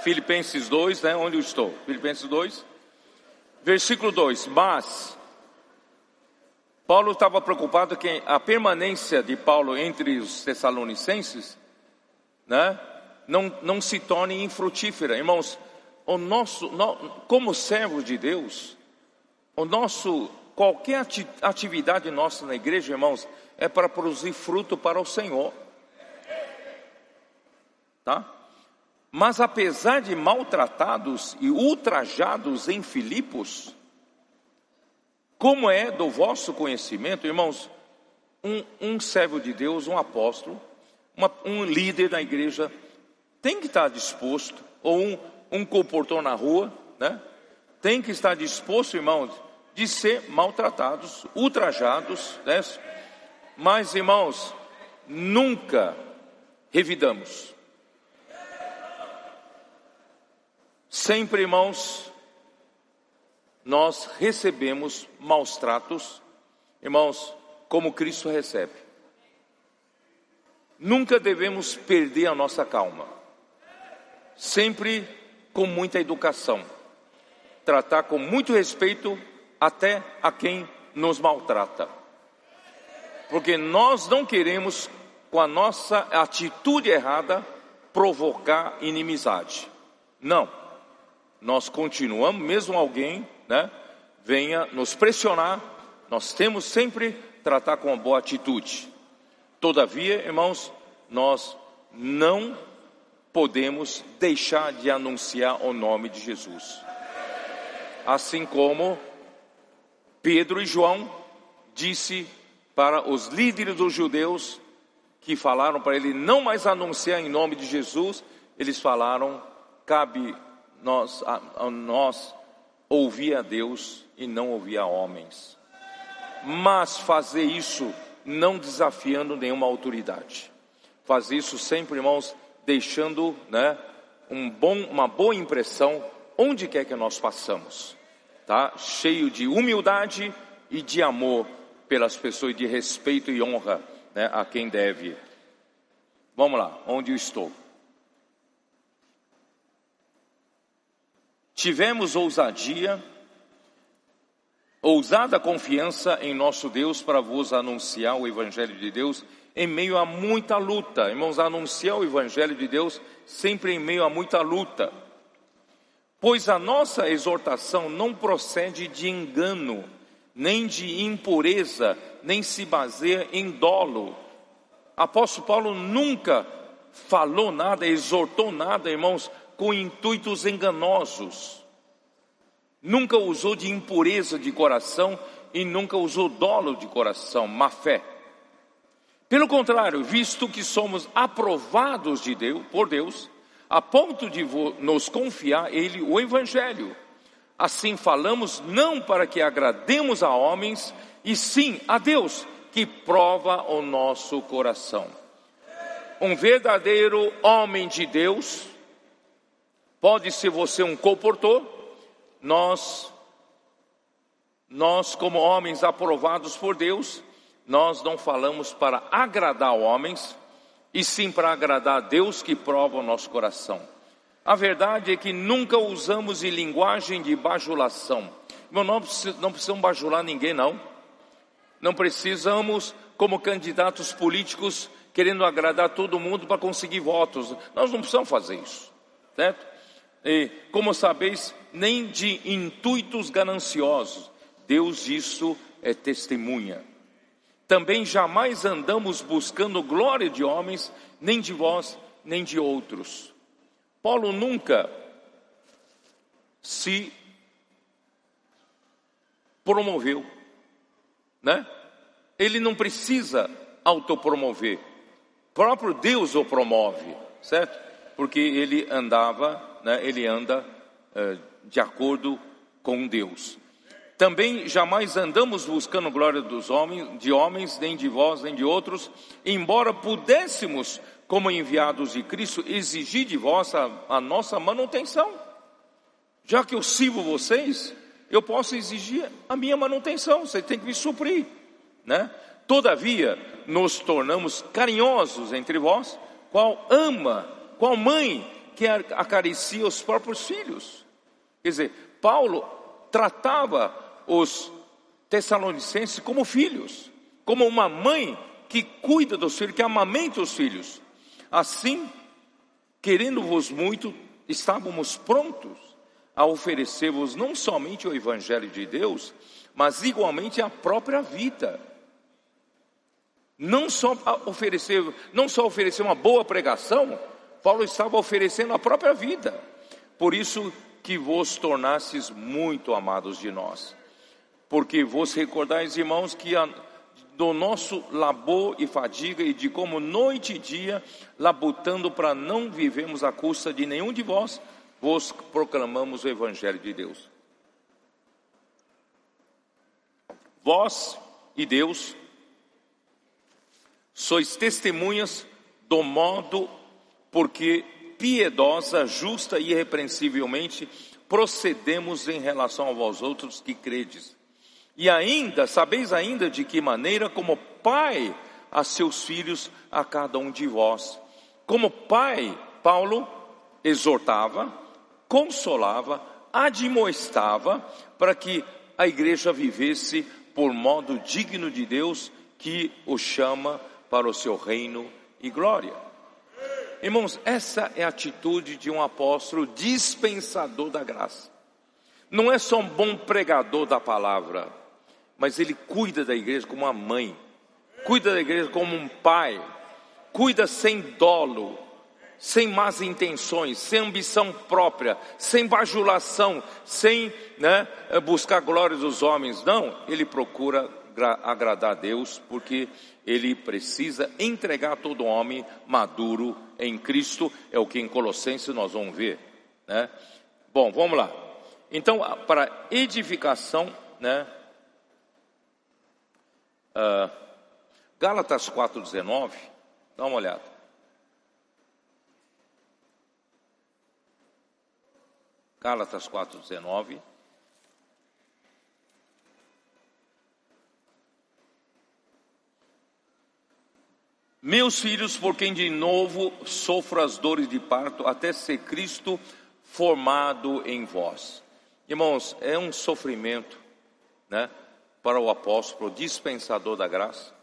Filipenses 2, né? Onde eu estou? Filipenses 2, versículo 2. Mas, Paulo estava preocupado que a permanência de Paulo entre os tessalonicenses, né? Não, não se torne infrutífera. Irmãos, o nosso, como servos de Deus, o nosso, qualquer atividade nossa na igreja, irmãos, é para produzir fruto para o Senhor. Tá? Mas apesar de maltratados e ultrajados em Filipos, como é do vosso conhecimento, irmãos, um, um servo de Deus, um apóstolo, uma, um líder da igreja, tem que estar disposto, ou um, um comportor na rua, né? Tem que estar disposto, irmãos, de ser maltratados, ultrajados, né? Mas, irmãos, nunca revidamos. Sempre, irmãos, nós recebemos maus tratos, irmãos, como Cristo recebe. Nunca devemos perder a nossa calma. Sempre com muita educação. Tratar com muito respeito até a quem nos maltrata. Porque nós não queremos, com a nossa atitude errada, provocar inimizade. Não nós continuamos, mesmo alguém né, venha nos pressionar, nós temos sempre tratar com uma boa atitude. Todavia, irmãos, nós não podemos deixar de anunciar o nome de Jesus. Assim como Pedro e João disse para os líderes dos judeus que falaram para ele não mais anunciar em nome de Jesus, eles falaram: cabe nós, a, a nós ouvir a Deus e não ouvir a homens. Mas fazer isso não desafiando nenhuma autoridade. Fazer isso sempre, irmãos, deixando né, um bom, uma boa impressão onde quer que nós passamos. Tá? Cheio de humildade e de amor pelas pessoas, de respeito e honra né, a quem deve. Vamos lá, onde eu estou? Tivemos ousadia, ousada confiança em nosso Deus para vos anunciar o Evangelho de Deus em meio a muita luta. Irmãos, anunciar o Evangelho de Deus sempre em meio a muita luta. Pois a nossa exortação não procede de engano, nem de impureza, nem se baseia em dolo. Apóstolo Paulo nunca falou nada, exortou nada, irmãos, com intuitos enganosos. Nunca usou de impureza de coração e nunca usou dolo de coração, má fé. Pelo contrário, visto que somos aprovados de Deus, por Deus, a ponto de nos confiar Ele o Evangelho. Assim falamos não para que agrademos a homens, e sim a Deus, que prova o nosso coração. Um verdadeiro homem de Deus, pode ser você um comportor, nós, nós como homens aprovados por Deus, nós não falamos para agradar homens, e sim para agradar a Deus que prova o nosso coração. A verdade é que nunca usamos linguagem de bajulação. Não, não precisamos bajular ninguém, não. Não precisamos, como candidatos políticos, querendo agradar todo mundo para conseguir votos. Nós não precisamos fazer isso, certo? E, como sabeis, nem de intuitos gananciosos. Deus isso é testemunha. Também jamais andamos buscando glória de homens, nem de vós, nem de outros. Paulo nunca se promoveu, né? Ele não precisa autopromover. O próprio Deus o promove, certo? Porque ele andava, né? Ele anda uh, de acordo com Deus. Também jamais andamos buscando glória dos homens, de homens, nem de vós, nem de outros, embora pudéssemos, como enviados de Cristo, exigir de vós a, a nossa manutenção. Já que eu sirvo vocês, eu posso exigir a minha manutenção, você tem que me suprir, né? Todavia, nos tornamos carinhosos entre vós, qual ama, qual mãe que acaricia os próprios filhos. Quer dizer, Paulo tratava os Tessalonicenses como filhos, como uma mãe que cuida dos filhos, que amamenta os filhos. Assim, querendo-vos muito, estávamos prontos a oferecer-vos não somente o Evangelho de Deus, mas igualmente a própria vida. Não só oferecer, não só oferecer uma boa pregação, Paulo estava oferecendo a própria vida. Por isso que vos tornastes muito amados de nós porque vos recordais, irmãos, que a, do nosso labor e fadiga e de como noite e dia, labutando para não vivemos à custa de nenhum de vós, vos proclamamos o Evangelho de Deus. Vós e Deus sois testemunhas do modo porque piedosa, justa e irrepreensivelmente procedemos em relação a vós outros que credes e ainda, sabeis ainda de que maneira, como pai a seus filhos, a cada um de vós. Como pai, Paulo exortava, consolava, admoestava, para que a igreja vivesse por modo digno de Deus, que o chama para o seu reino e glória. Irmãos, essa é a atitude de um apóstolo dispensador da graça. Não é só um bom pregador da palavra, mas ele cuida da igreja como uma mãe, cuida da igreja como um pai, cuida sem dolo, sem más intenções, sem ambição própria, sem bajulação, sem né, buscar glória dos homens. Não, ele procura agradar a Deus, porque ele precisa entregar todo homem maduro em Cristo, é o que em Colossenses nós vamos ver. Né? Bom, vamos lá. Então, para edificação, né? Uh, Gálatas 4,19, dá uma olhada. Gálatas 4,19. Meus filhos, por quem de novo sofro as dores de parto, até ser Cristo formado em vós. Irmãos, é um sofrimento, né, para o apóstolo, dispensador da graça,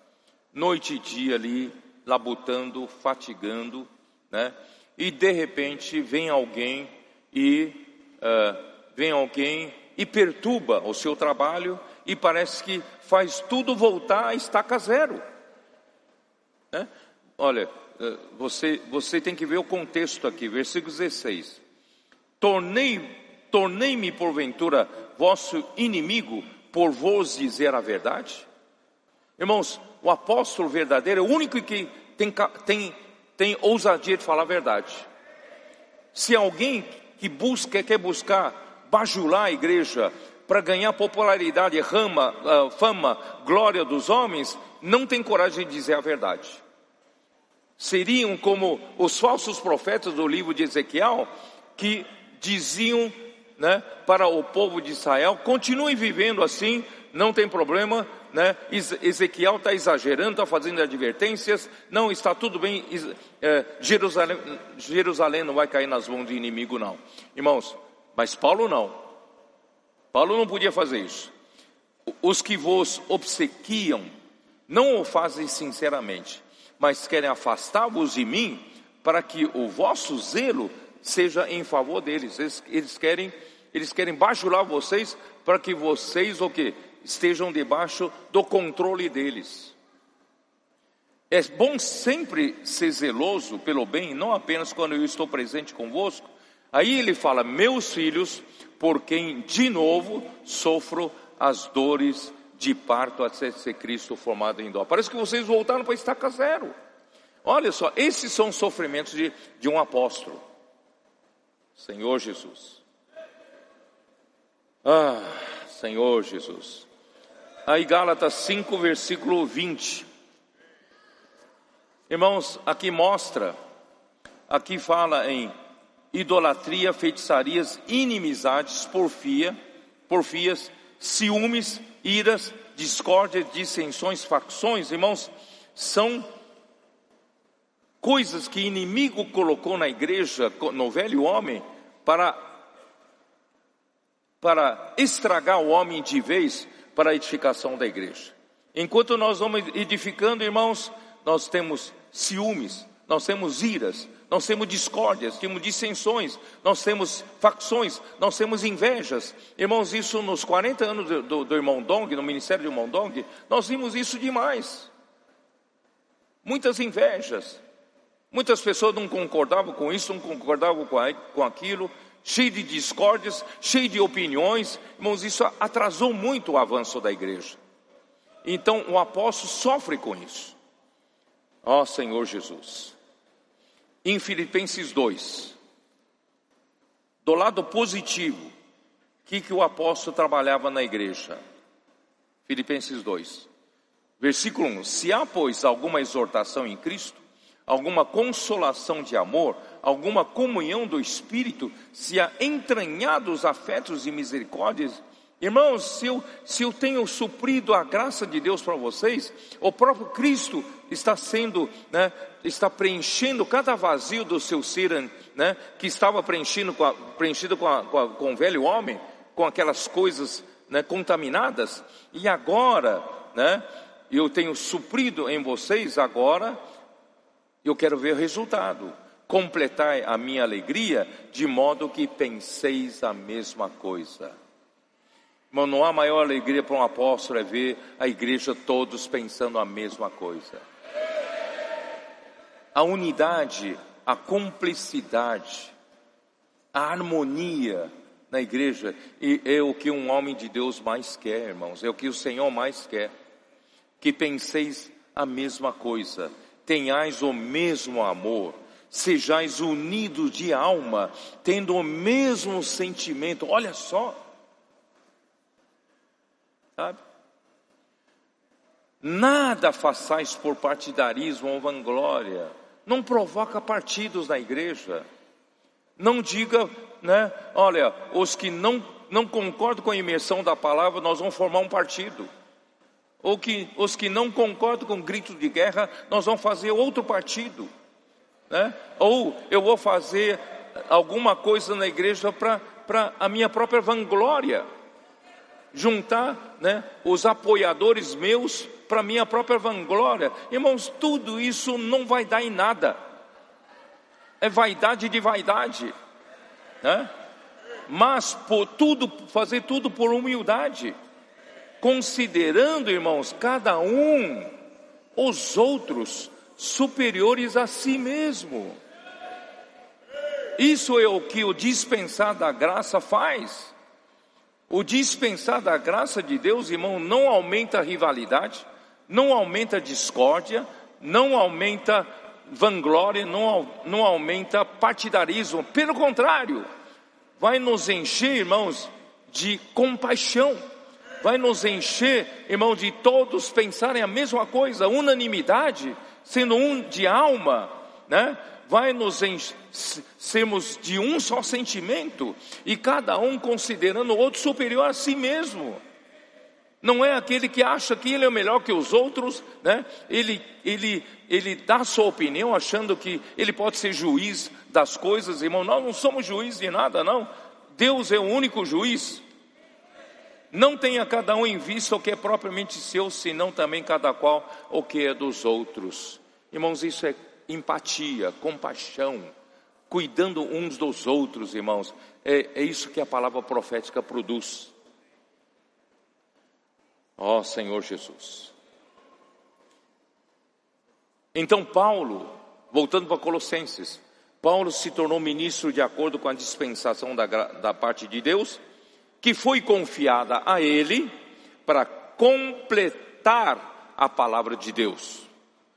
noite e dia ali, labutando, fatigando, né, e de repente vem alguém e uh, vem alguém e perturba o seu trabalho e parece que faz tudo voltar a estaca zero. Né? Olha, eh, você, você tem que ver o contexto aqui, versículo 16. Tornei, tornei-me porventura vosso inimigo por vos dizer a verdade? Irmãos, o apóstolo verdadeiro é o único que tem, tem, tem ousadia de falar a verdade. Se alguém que busca, quer buscar bajular a igreja para ganhar popularidade, rama, uh, fama, glória dos homens, não tem coragem de dizer a verdade. Seriam como os falsos profetas do livro de Ezequiel, que diziam né, para o povo de Israel: continuem vivendo assim, não tem problema. Né? Ezequiel está exagerando, está fazendo advertências, não está tudo bem. É, Jerusalém, Jerusalém não vai cair nas mãos do inimigo, não, irmãos. Mas Paulo não. Paulo não podia fazer isso. Os que vos obsequiam não o fazem sinceramente, mas querem afastar-vos de mim, para que o vosso zelo seja em favor deles. Eles, eles querem, eles querem bajular vocês para que vocês o que estejam debaixo do controle deles. É bom sempre ser zeloso pelo bem, não apenas quando eu estou presente convosco. Aí ele fala: meus filhos, por quem de novo sofro as dores de parto até ser Cristo formado em dó. Parece que vocês voltaram para estaca zero. Olha só, esses são os sofrimentos de, de um apóstolo. Senhor Jesus. Ah, Senhor Jesus. Aí Gálatas 5, versículo 20. Irmãos, aqui mostra, aqui fala em idolatria, feitiçarias, inimizades, porfia, porfias, ciúmes, iras, discórdia, dissensões, facções, irmãos, são coisas que inimigo colocou na igreja, no velho homem, para, para estragar o homem de vez para a edificação da igreja. Enquanto nós vamos edificando, irmãos, nós temos ciúmes, nós temos iras, nós temos discórdias, temos dissensões, nós temos facções, nós temos invejas. Irmãos, isso nos 40 anos do, do, do irmão Dong, no ministério do irmão Dong, nós vimos isso demais. Muitas invejas. Muitas pessoas não concordavam com isso, não concordavam com, aquilo, cheio de discórdias, cheio de opiniões. Irmãos, isso atrasou muito o avanço da igreja. Então o apóstolo sofre com isso. Ó Senhor Jesus em Filipenses 2. Do lado positivo, o que, que o apóstolo trabalhava na igreja? Filipenses 2, versículo 1: Se há, pois, alguma exortação em Cristo, alguma consolação de amor, alguma comunhão do Espírito, se há entranhados afetos e misericórdias, Irmãos, se eu, se eu tenho suprido a graça de Deus para vocês, o próprio Cristo está sendo, né, está preenchendo cada vazio do seu ser, né, que estava preenchendo com a, preenchido com, a, com, a, com o velho homem, com aquelas coisas né, contaminadas, e agora, né, eu tenho suprido em vocês, agora eu quero ver o resultado. Completar a minha alegria, de modo que penseis a mesma coisa. Irmão, não há maior alegria para um apóstolo é ver a igreja todos pensando a mesma coisa. A unidade, a cumplicidade, a harmonia na igreja. E é o que um homem de Deus mais quer, irmãos, é o que o Senhor mais quer. Que penseis a mesma coisa, tenhais o mesmo amor, sejais unidos de alma, tendo o mesmo sentimento. Olha só, sabe? Nada façais por partidarismo ou vanglória. Não provoca partidos na igreja. Não diga, né? Olha, os que não, não concordam com a imersão da palavra, nós vamos formar um partido. Ou que os que não concordam com grito de guerra, nós vamos fazer outro partido. Né? Ou eu vou fazer alguma coisa na igreja para a minha própria vanglória. Juntar né, os apoiadores meus para minha própria vanglória. Irmãos, tudo isso não vai dar em nada. É vaidade de vaidade. Né? Mas por tudo, fazer tudo por humildade. Considerando, irmãos, cada um os outros superiores a si mesmo. Isso é o que o dispensar da graça faz. O dispensar da graça de Deus, irmão, não aumenta a rivalidade, não aumenta a discórdia, não aumenta vanglória, não, não aumenta partidarismo. Pelo contrário, vai nos encher, irmãos, de compaixão. Vai nos encher, irmão, de todos pensarem a mesma coisa, unanimidade, sendo um de alma, né? Vai nos encher, sermos de um só sentimento e cada um considerando o outro superior a si mesmo. Não é aquele que acha que ele é melhor que os outros, né? Ele, ele, ele dá sua opinião achando que ele pode ser juiz das coisas, irmão. Nós não somos juiz de nada, não. Deus é o único juiz. Não tenha cada um em vista o que é propriamente seu, senão também cada qual o que é dos outros. Irmãos, isso é empatia, compaixão, cuidando uns dos outros, irmãos. É, é isso que a palavra profética produz. Ó oh, Senhor Jesus. Então, Paulo, voltando para Colossenses, Paulo se tornou ministro de acordo com a dispensação da, da parte de Deus, que foi confiada a ele para completar a palavra de Deus.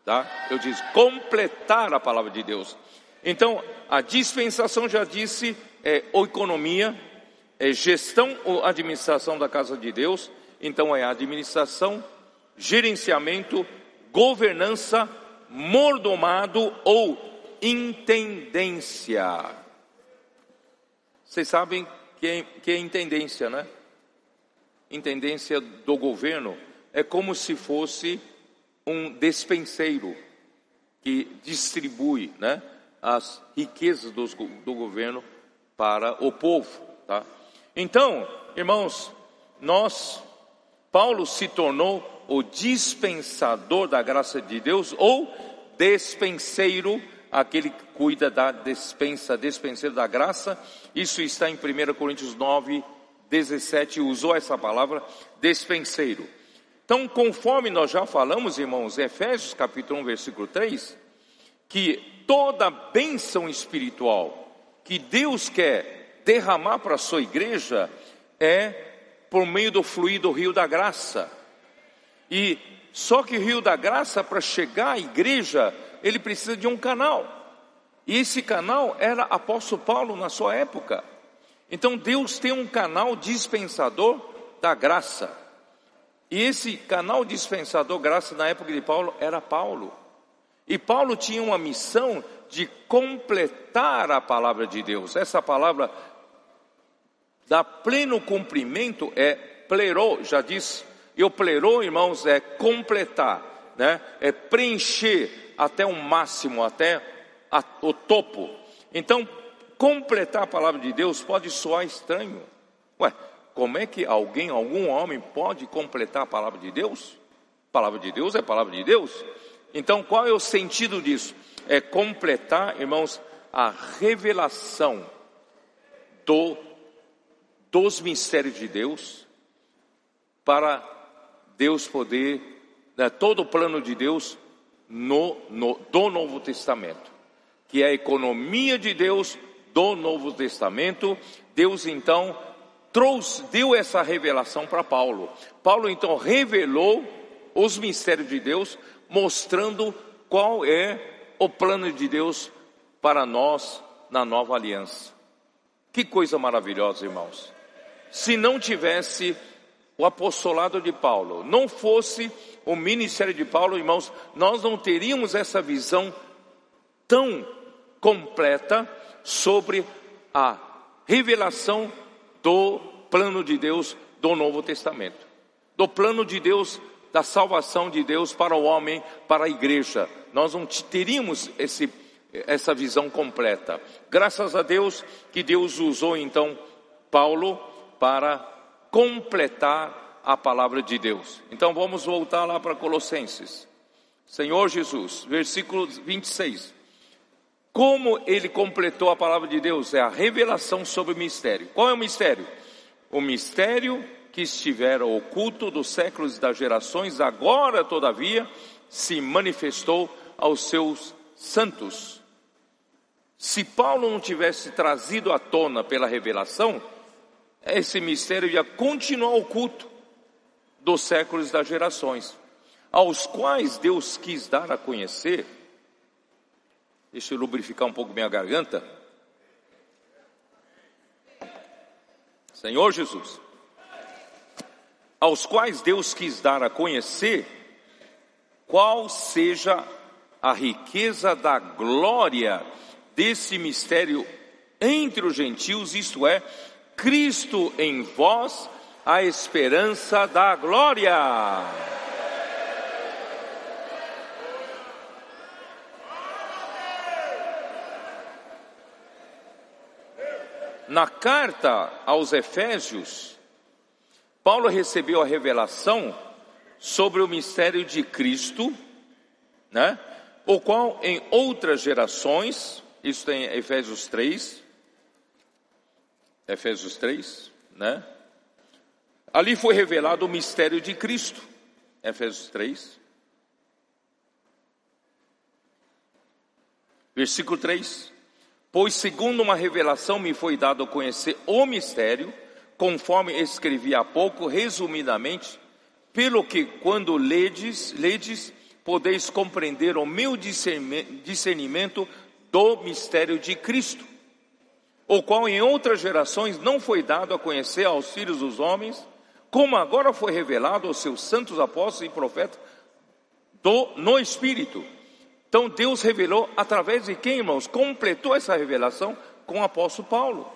Tá? Eu disse completar a palavra de Deus. Então, a dispensação já disse é economia, é gestão ou administração da casa de Deus então é administração, gerenciamento, governança, mordomado ou intendência. Vocês sabem que é, que é intendência, né? Intendência do governo é como se fosse um despenseiro que distribui, né, as riquezas do, do governo para o povo, tá? Então, irmãos, nós Paulo se tornou o dispensador da graça de Deus ou despenseiro, aquele que cuida da despensa, despenseiro da graça. Isso está em 1 Coríntios 9, 17, usou essa palavra, despenseiro. Então, conforme nós já falamos, irmãos, Efésios capítulo 1, versículo 3, que toda bênção espiritual que Deus quer derramar para a sua igreja é por meio do fluido do rio da graça. E só que o rio da graça, para chegar à igreja, ele precisa de um canal. E esse canal era apóstolo Paulo na sua época. Então Deus tem um canal dispensador da graça. E esse canal dispensador graça na época de Paulo era Paulo. E Paulo tinha uma missão de completar a palavra de Deus. Essa palavra Dar pleno cumprimento é plerou, já disse. E o irmãos, é completar, né? É preencher até o máximo, até a, o topo. Então, completar a palavra de Deus pode soar estranho. Ué, como é que alguém, algum homem pode completar a palavra de Deus? Palavra de Deus é palavra de Deus. Então, qual é o sentido disso? É completar, irmãos, a revelação do dos mistérios de Deus, para Deus poder, né, todo o plano de Deus no, no, do Novo Testamento, que é a economia de Deus do Novo Testamento, Deus então trouxe, deu essa revelação para Paulo. Paulo então revelou os mistérios de Deus, mostrando qual é o plano de Deus para nós na nova aliança. Que coisa maravilhosa, irmãos. Se não tivesse o apostolado de Paulo, não fosse o ministério de Paulo, irmãos, nós não teríamos essa visão tão completa sobre a revelação do plano de Deus do Novo Testamento, do plano de Deus da salvação de Deus para o homem, para a igreja. Nós não teríamos esse, essa visão completa. Graças a Deus que Deus usou então Paulo para completar a palavra de Deus. Então vamos voltar lá para Colossenses. Senhor Jesus, versículo 26. Como ele completou a palavra de Deus? É a revelação sobre o mistério. Qual é o mistério? O mistério que estivera oculto dos séculos e das gerações, agora, todavia, se manifestou aos seus santos. Se Paulo não tivesse trazido à tona pela revelação, esse mistério ia continuar oculto dos séculos e das gerações, aos quais Deus quis dar a conhecer Deixa eu lubrificar um pouco minha garganta. Senhor Jesus, aos quais Deus quis dar a conhecer qual seja a riqueza da glória desse mistério entre os gentios, isto é, Cristo em vós, a esperança da glória. Na carta aos Efésios, Paulo recebeu a revelação sobre o mistério de Cristo, né? O qual em outras gerações, isso tem Efésios 3, Efésios 3, né? Ali foi revelado o mistério de Cristo, Efésios 3. Versículo 3. Pois, segundo uma revelação, me foi dado conhecer o mistério, conforme escrevi há pouco, resumidamente, pelo que, quando ledes, ledes, podeis compreender o meu discernimento do mistério de Cristo, o qual em outras gerações não foi dado a conhecer aos filhos dos homens, como agora foi revelado aos seus santos apóstolos e profetas do, no Espírito então Deus revelou através de quem, irmãos? Completou essa revelação com o apóstolo Paulo.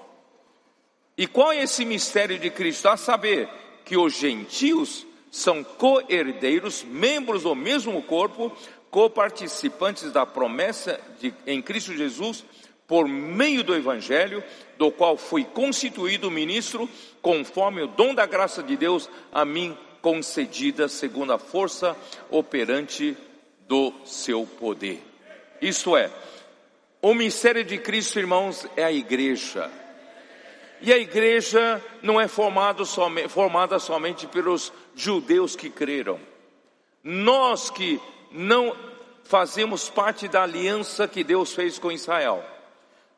E qual é esse mistério de Cristo? A saber, que os gentios são co-herdeiros, membros do mesmo corpo, co-participantes da promessa de, em Cristo Jesus, por meio do Evangelho, do qual fui constituído ministro, conforme o dom da graça de Deus a mim concedida, segundo a força operante do seu poder. Isto é, o mistério de Cristo, irmãos, é a igreja. E a igreja não é formada somente, formada somente pelos judeus que creram. Nós que não fazemos parte da aliança que Deus fez com Israel,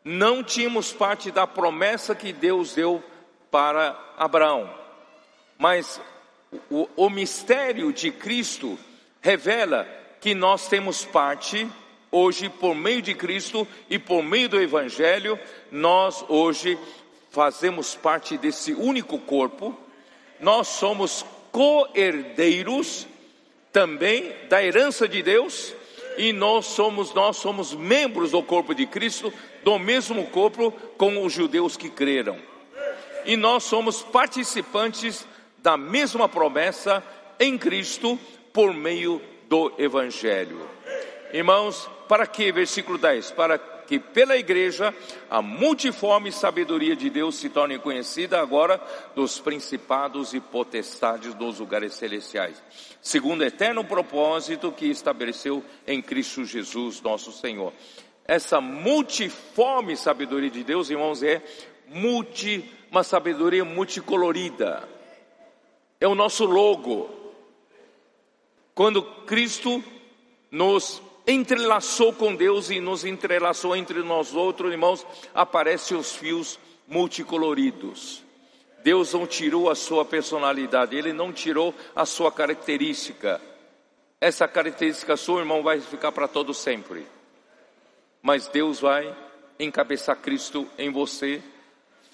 não tínhamos parte da promessa que Deus deu para Abraão. Mas o, o mistério de Cristo revela que nós temos parte hoje por meio de Cristo e por meio do Evangelho, nós hoje fazemos parte desse único corpo, nós somos co-herdeiros também da herança de Deus e nós somos nós somos membros do corpo de Cristo, do mesmo corpo com os judeus que creram. E nós somos participantes da mesma promessa em Cristo por meio do Evangelho. Irmãos, para que, versículo 10, para que pela igreja a multiforme sabedoria de Deus se torne conhecida agora dos principados e potestades dos lugares celestiais, segundo o eterno propósito que estabeleceu em Cristo Jesus, nosso Senhor. Essa multiforme sabedoria de Deus, irmãos, é multi, uma sabedoria multicolorida. É o nosso logo, quando Cristo nos entrelaçou com Deus e nos entrelaçou entre nós outros, irmãos, aparecem os fios multicoloridos. Deus não tirou a sua personalidade, Ele não tirou a sua característica. Essa característica sua, irmão, vai ficar para todo sempre. Mas Deus vai encabeçar Cristo em você,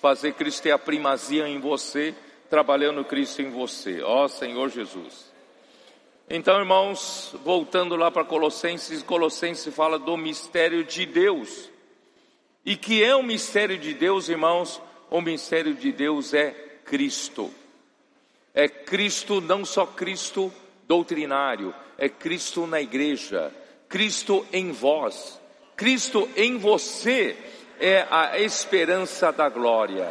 fazer Cristo ter a primazia em você, trabalhando Cristo em você. Ó Senhor Jesus. Então, irmãos, voltando lá para Colossenses, Colossenses fala do mistério de Deus. E que é o mistério de Deus, irmãos? O mistério de Deus é Cristo. É Cristo, não só Cristo doutrinário, é Cristo na igreja, Cristo em vós, Cristo em você é a esperança da glória.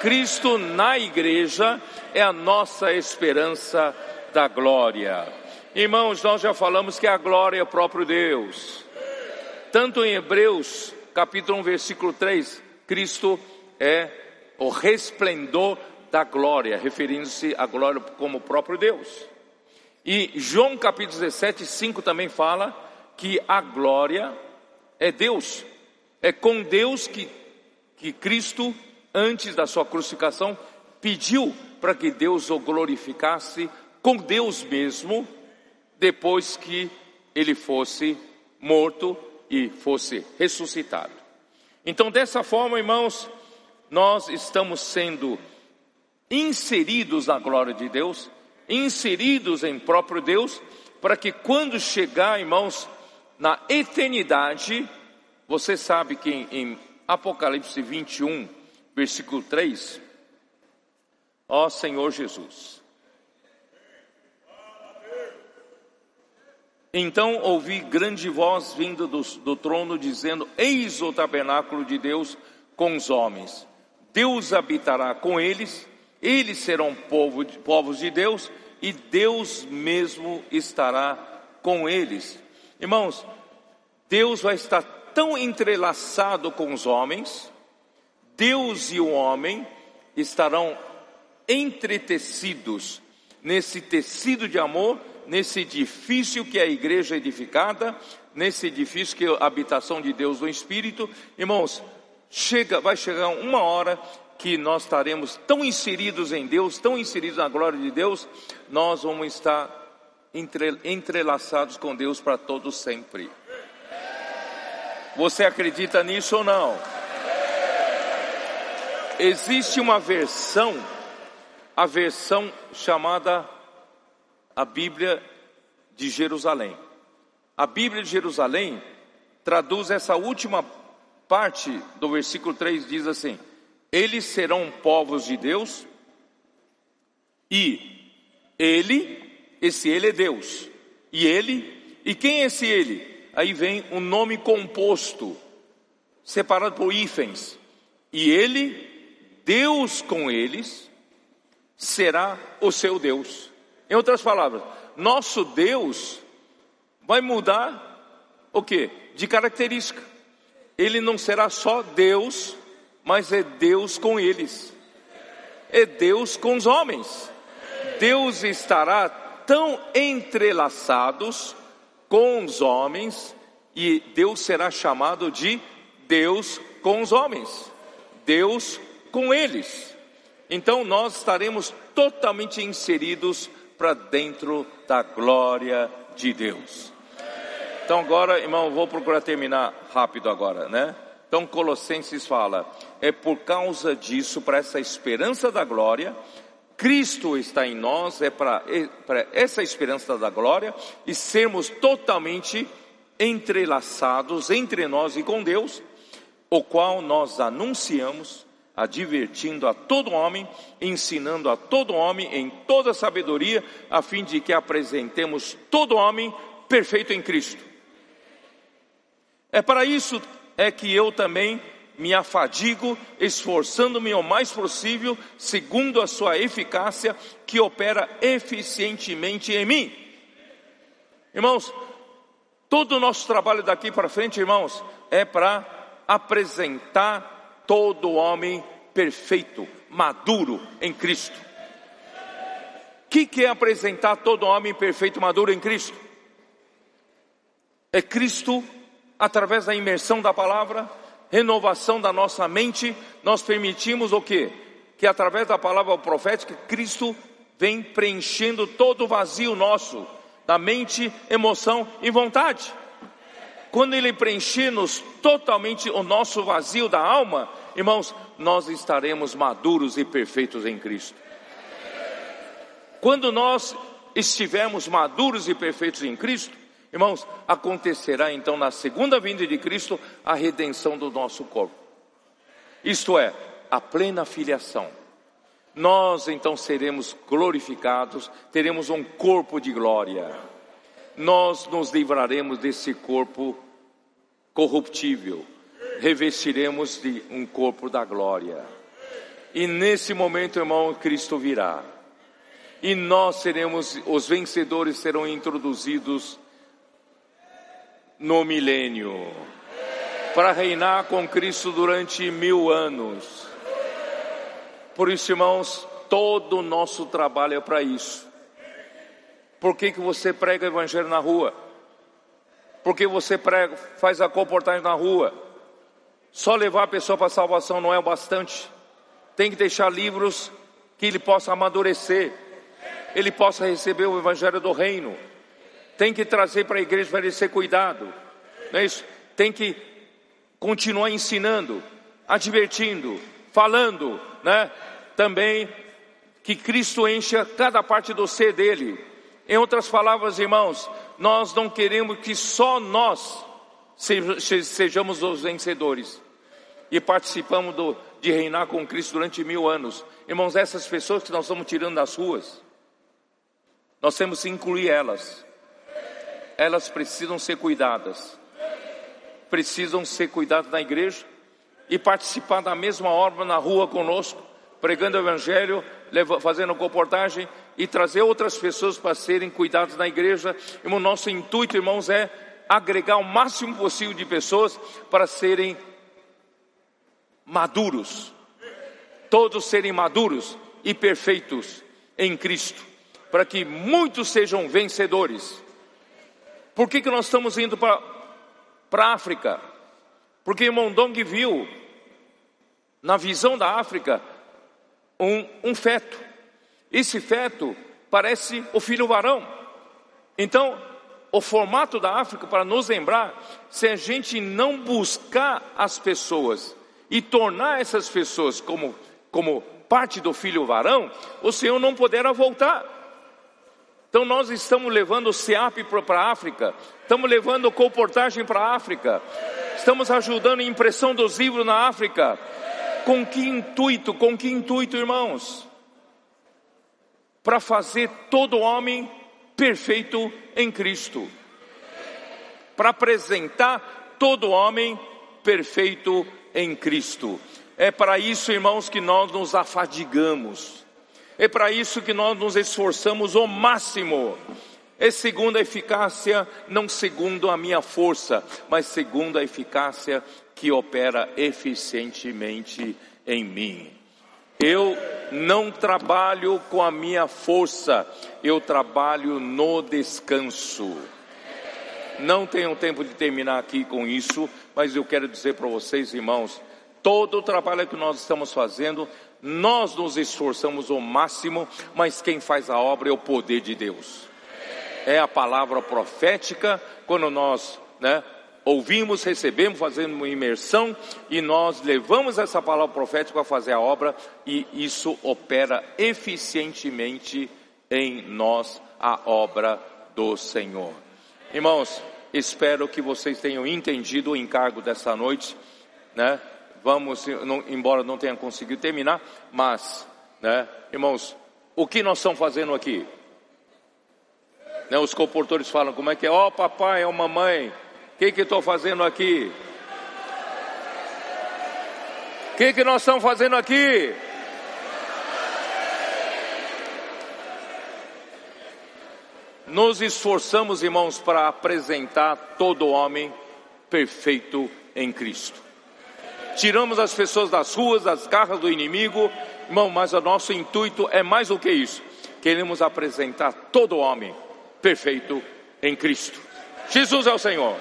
Cristo na igreja é a nossa esperança da glória. Irmãos, nós já falamos que a glória é o próprio Deus. Tanto em Hebreus, capítulo 1, versículo 3, Cristo é o resplendor da glória, referindo-se à glória como o próprio Deus. E João capítulo 17, 5 também fala que a glória é Deus. É com Deus que, que Cristo, antes da sua crucificação, pediu para que Deus o glorificasse com Deus mesmo, depois que ele fosse morto e fosse ressuscitado. Então, dessa forma, irmãos, nós estamos sendo inseridos na glória de Deus, inseridos em próprio Deus, para que quando chegar, irmãos, na eternidade, você sabe que em, em Apocalipse 21, versículo 3, ó Senhor Jesus, Então ouvi grande voz vindo do, do, trono dizendo: Eis o tabernáculo de Deus com os homens. Deus habitará com eles, eles serão povo, povos de Deus, e Deus mesmo estará com eles. Irmãos, Deus vai estar tão entrelaçado com os homens, Deus e o homem estarão entretecidos nesse tecido de amor nesse edifício que é a igreja edificada, nesse edifício que é a habitação de Deus no Espírito. Irmãos, chega, vai chegar uma hora que nós estaremos tão inseridos em Deus, tão inseridos na glória de Deus, nós vamos estar entre, entrelaçados com Deus para todos sempre. Você acredita nisso ou não? Existe uma versão, a versão chamada a Bíblia de Jerusalém. A Bíblia de Jerusalém traduz essa última parte do versículo 3 diz assim: Eles serão povos de Deus e ele, esse ele é Deus. E ele, e quem é esse ele? Aí vem um nome composto, separado por hífens. E ele, Deus com eles, será o seu Deus. Em outras palavras, nosso Deus vai mudar o que? De característica. Ele não será só Deus, mas é Deus com eles. É Deus com os homens. Deus estará tão entrelaçados com os homens e Deus será chamado de Deus com os homens. Deus com eles. Então nós estaremos totalmente inseridos para dentro da glória de Deus. Então agora, irmão, vou procurar terminar rápido agora, né? Então Colossenses fala: é por causa disso, para essa esperança da glória, Cristo está em nós, é para, é essa esperança da glória e sermos totalmente entrelaçados entre nós e com Deus, o qual nós anunciamos advertindo a todo homem, ensinando a todo homem em toda sabedoria, a fim de que apresentemos todo homem perfeito em Cristo. É para isso é que eu também me afadigo, esforçando-me o mais possível, segundo a sua eficácia, que opera eficientemente em mim. Irmãos, todo o nosso trabalho daqui para frente, irmãos, é para apresentar todo homem perfeito, maduro em Cristo. O que, que é apresentar todo homem perfeito, maduro em Cristo? É Cristo, através da imersão da palavra, renovação da nossa mente, nós permitimos o quê? Que através da palavra profética, Cristo vem preenchendo todo o vazio nosso, da mente, emoção e vontade. Quando Ele preencher-nos totalmente o nosso vazio da alma, irmãos, nós estaremos maduros e perfeitos em Cristo. Quando nós estivermos maduros e perfeitos em Cristo, irmãos, acontecerá então na segunda vinda de Cristo a redenção do nosso corpo. Isto é, a plena filiação. Nós então seremos glorificados, teremos um corpo de glória. Nós nos livraremos desse corpo corruptível, revestiremos de um corpo da glória. E nesse momento, irmão, Cristo virá. E nós seremos, os vencedores serão introduzidos no milênio, para reinar com Cristo durante mil anos. Por isso, irmãos, todo o nosso trabalho é para isso. Por que, que você prega o evangelho na rua? Por que você prega, faz a comportagem na rua? Só levar a pessoa para a salvação não é o bastante. Tem que deixar livros que ele possa amadurecer, ele possa receber o evangelho do reino. Tem que trazer para a igreja para ele ser cuidado. Não é isso? Tem que continuar ensinando, advertindo, falando, né? Também que Cristo encha cada parte do ser dele. Em outras palavras, irmãos, nós não queremos que só nós sejamos os vencedores e participamos do, de reinar com Cristo durante mil anos. Irmãos, essas pessoas que nós estamos tirando das ruas, nós temos que incluir elas. Elas precisam ser cuidadas, precisam ser cuidadas na igreja e participar da mesma obra na rua conosco, pregando o Evangelho, fazendo comportagem e trazer outras pessoas para serem cuidadas na igreja. E o nosso intuito, irmãos, é agregar o máximo possível de pessoas para serem maduros, todos serem maduros e perfeitos em Cristo, para que muitos sejam vencedores. Por que, que nós estamos indo para a África? Porque irmão Dong viu, na visão da África, um, um feto. Esse feto parece o filho varão. Então, o formato da África, para nos lembrar, se a gente não buscar as pessoas e tornar essas pessoas como, como parte do filho varão, o Senhor não poderá voltar. Então nós estamos levando o SEAP para a África, estamos levando comportagem para a África, estamos ajudando a impressão dos livros na África. Com que intuito? Com que intuito, irmãos? Para fazer todo homem perfeito em Cristo. Para apresentar todo homem perfeito em Cristo. É para isso, irmãos, que nós nos afadigamos. É para isso que nós nos esforçamos ao máximo. É segundo a eficácia, não segundo a minha força, mas segundo a eficácia que opera eficientemente em mim. Eu não trabalho com a minha força, eu trabalho no descanso. Não tenho tempo de terminar aqui com isso, mas eu quero dizer para vocês, irmãos, todo o trabalho que nós estamos fazendo, nós nos esforçamos ao máximo, mas quem faz a obra é o poder de Deus. É a palavra profética, quando nós, né, ouvimos, recebemos, fazemos uma imersão e nós levamos essa palavra profética a fazer a obra e isso opera eficientemente em nós a obra do Senhor. Irmãos, espero que vocês tenham entendido o encargo dessa noite, né? Vamos, embora não tenha conseguido terminar, mas, né, irmãos, o que nós estamos fazendo aqui? Né, os comportores falam como é que é, ó oh, papai, ó oh, mamãe, o que estou fazendo aqui? O que que nós estamos fazendo aqui? nos esforçamos, irmãos, para apresentar todo homem perfeito em Cristo. Tiramos as pessoas das ruas, das garras do inimigo, irmão, mas o nosso intuito é mais do que isso. Queremos apresentar todo homem perfeito em Cristo. Jesus é o Senhor.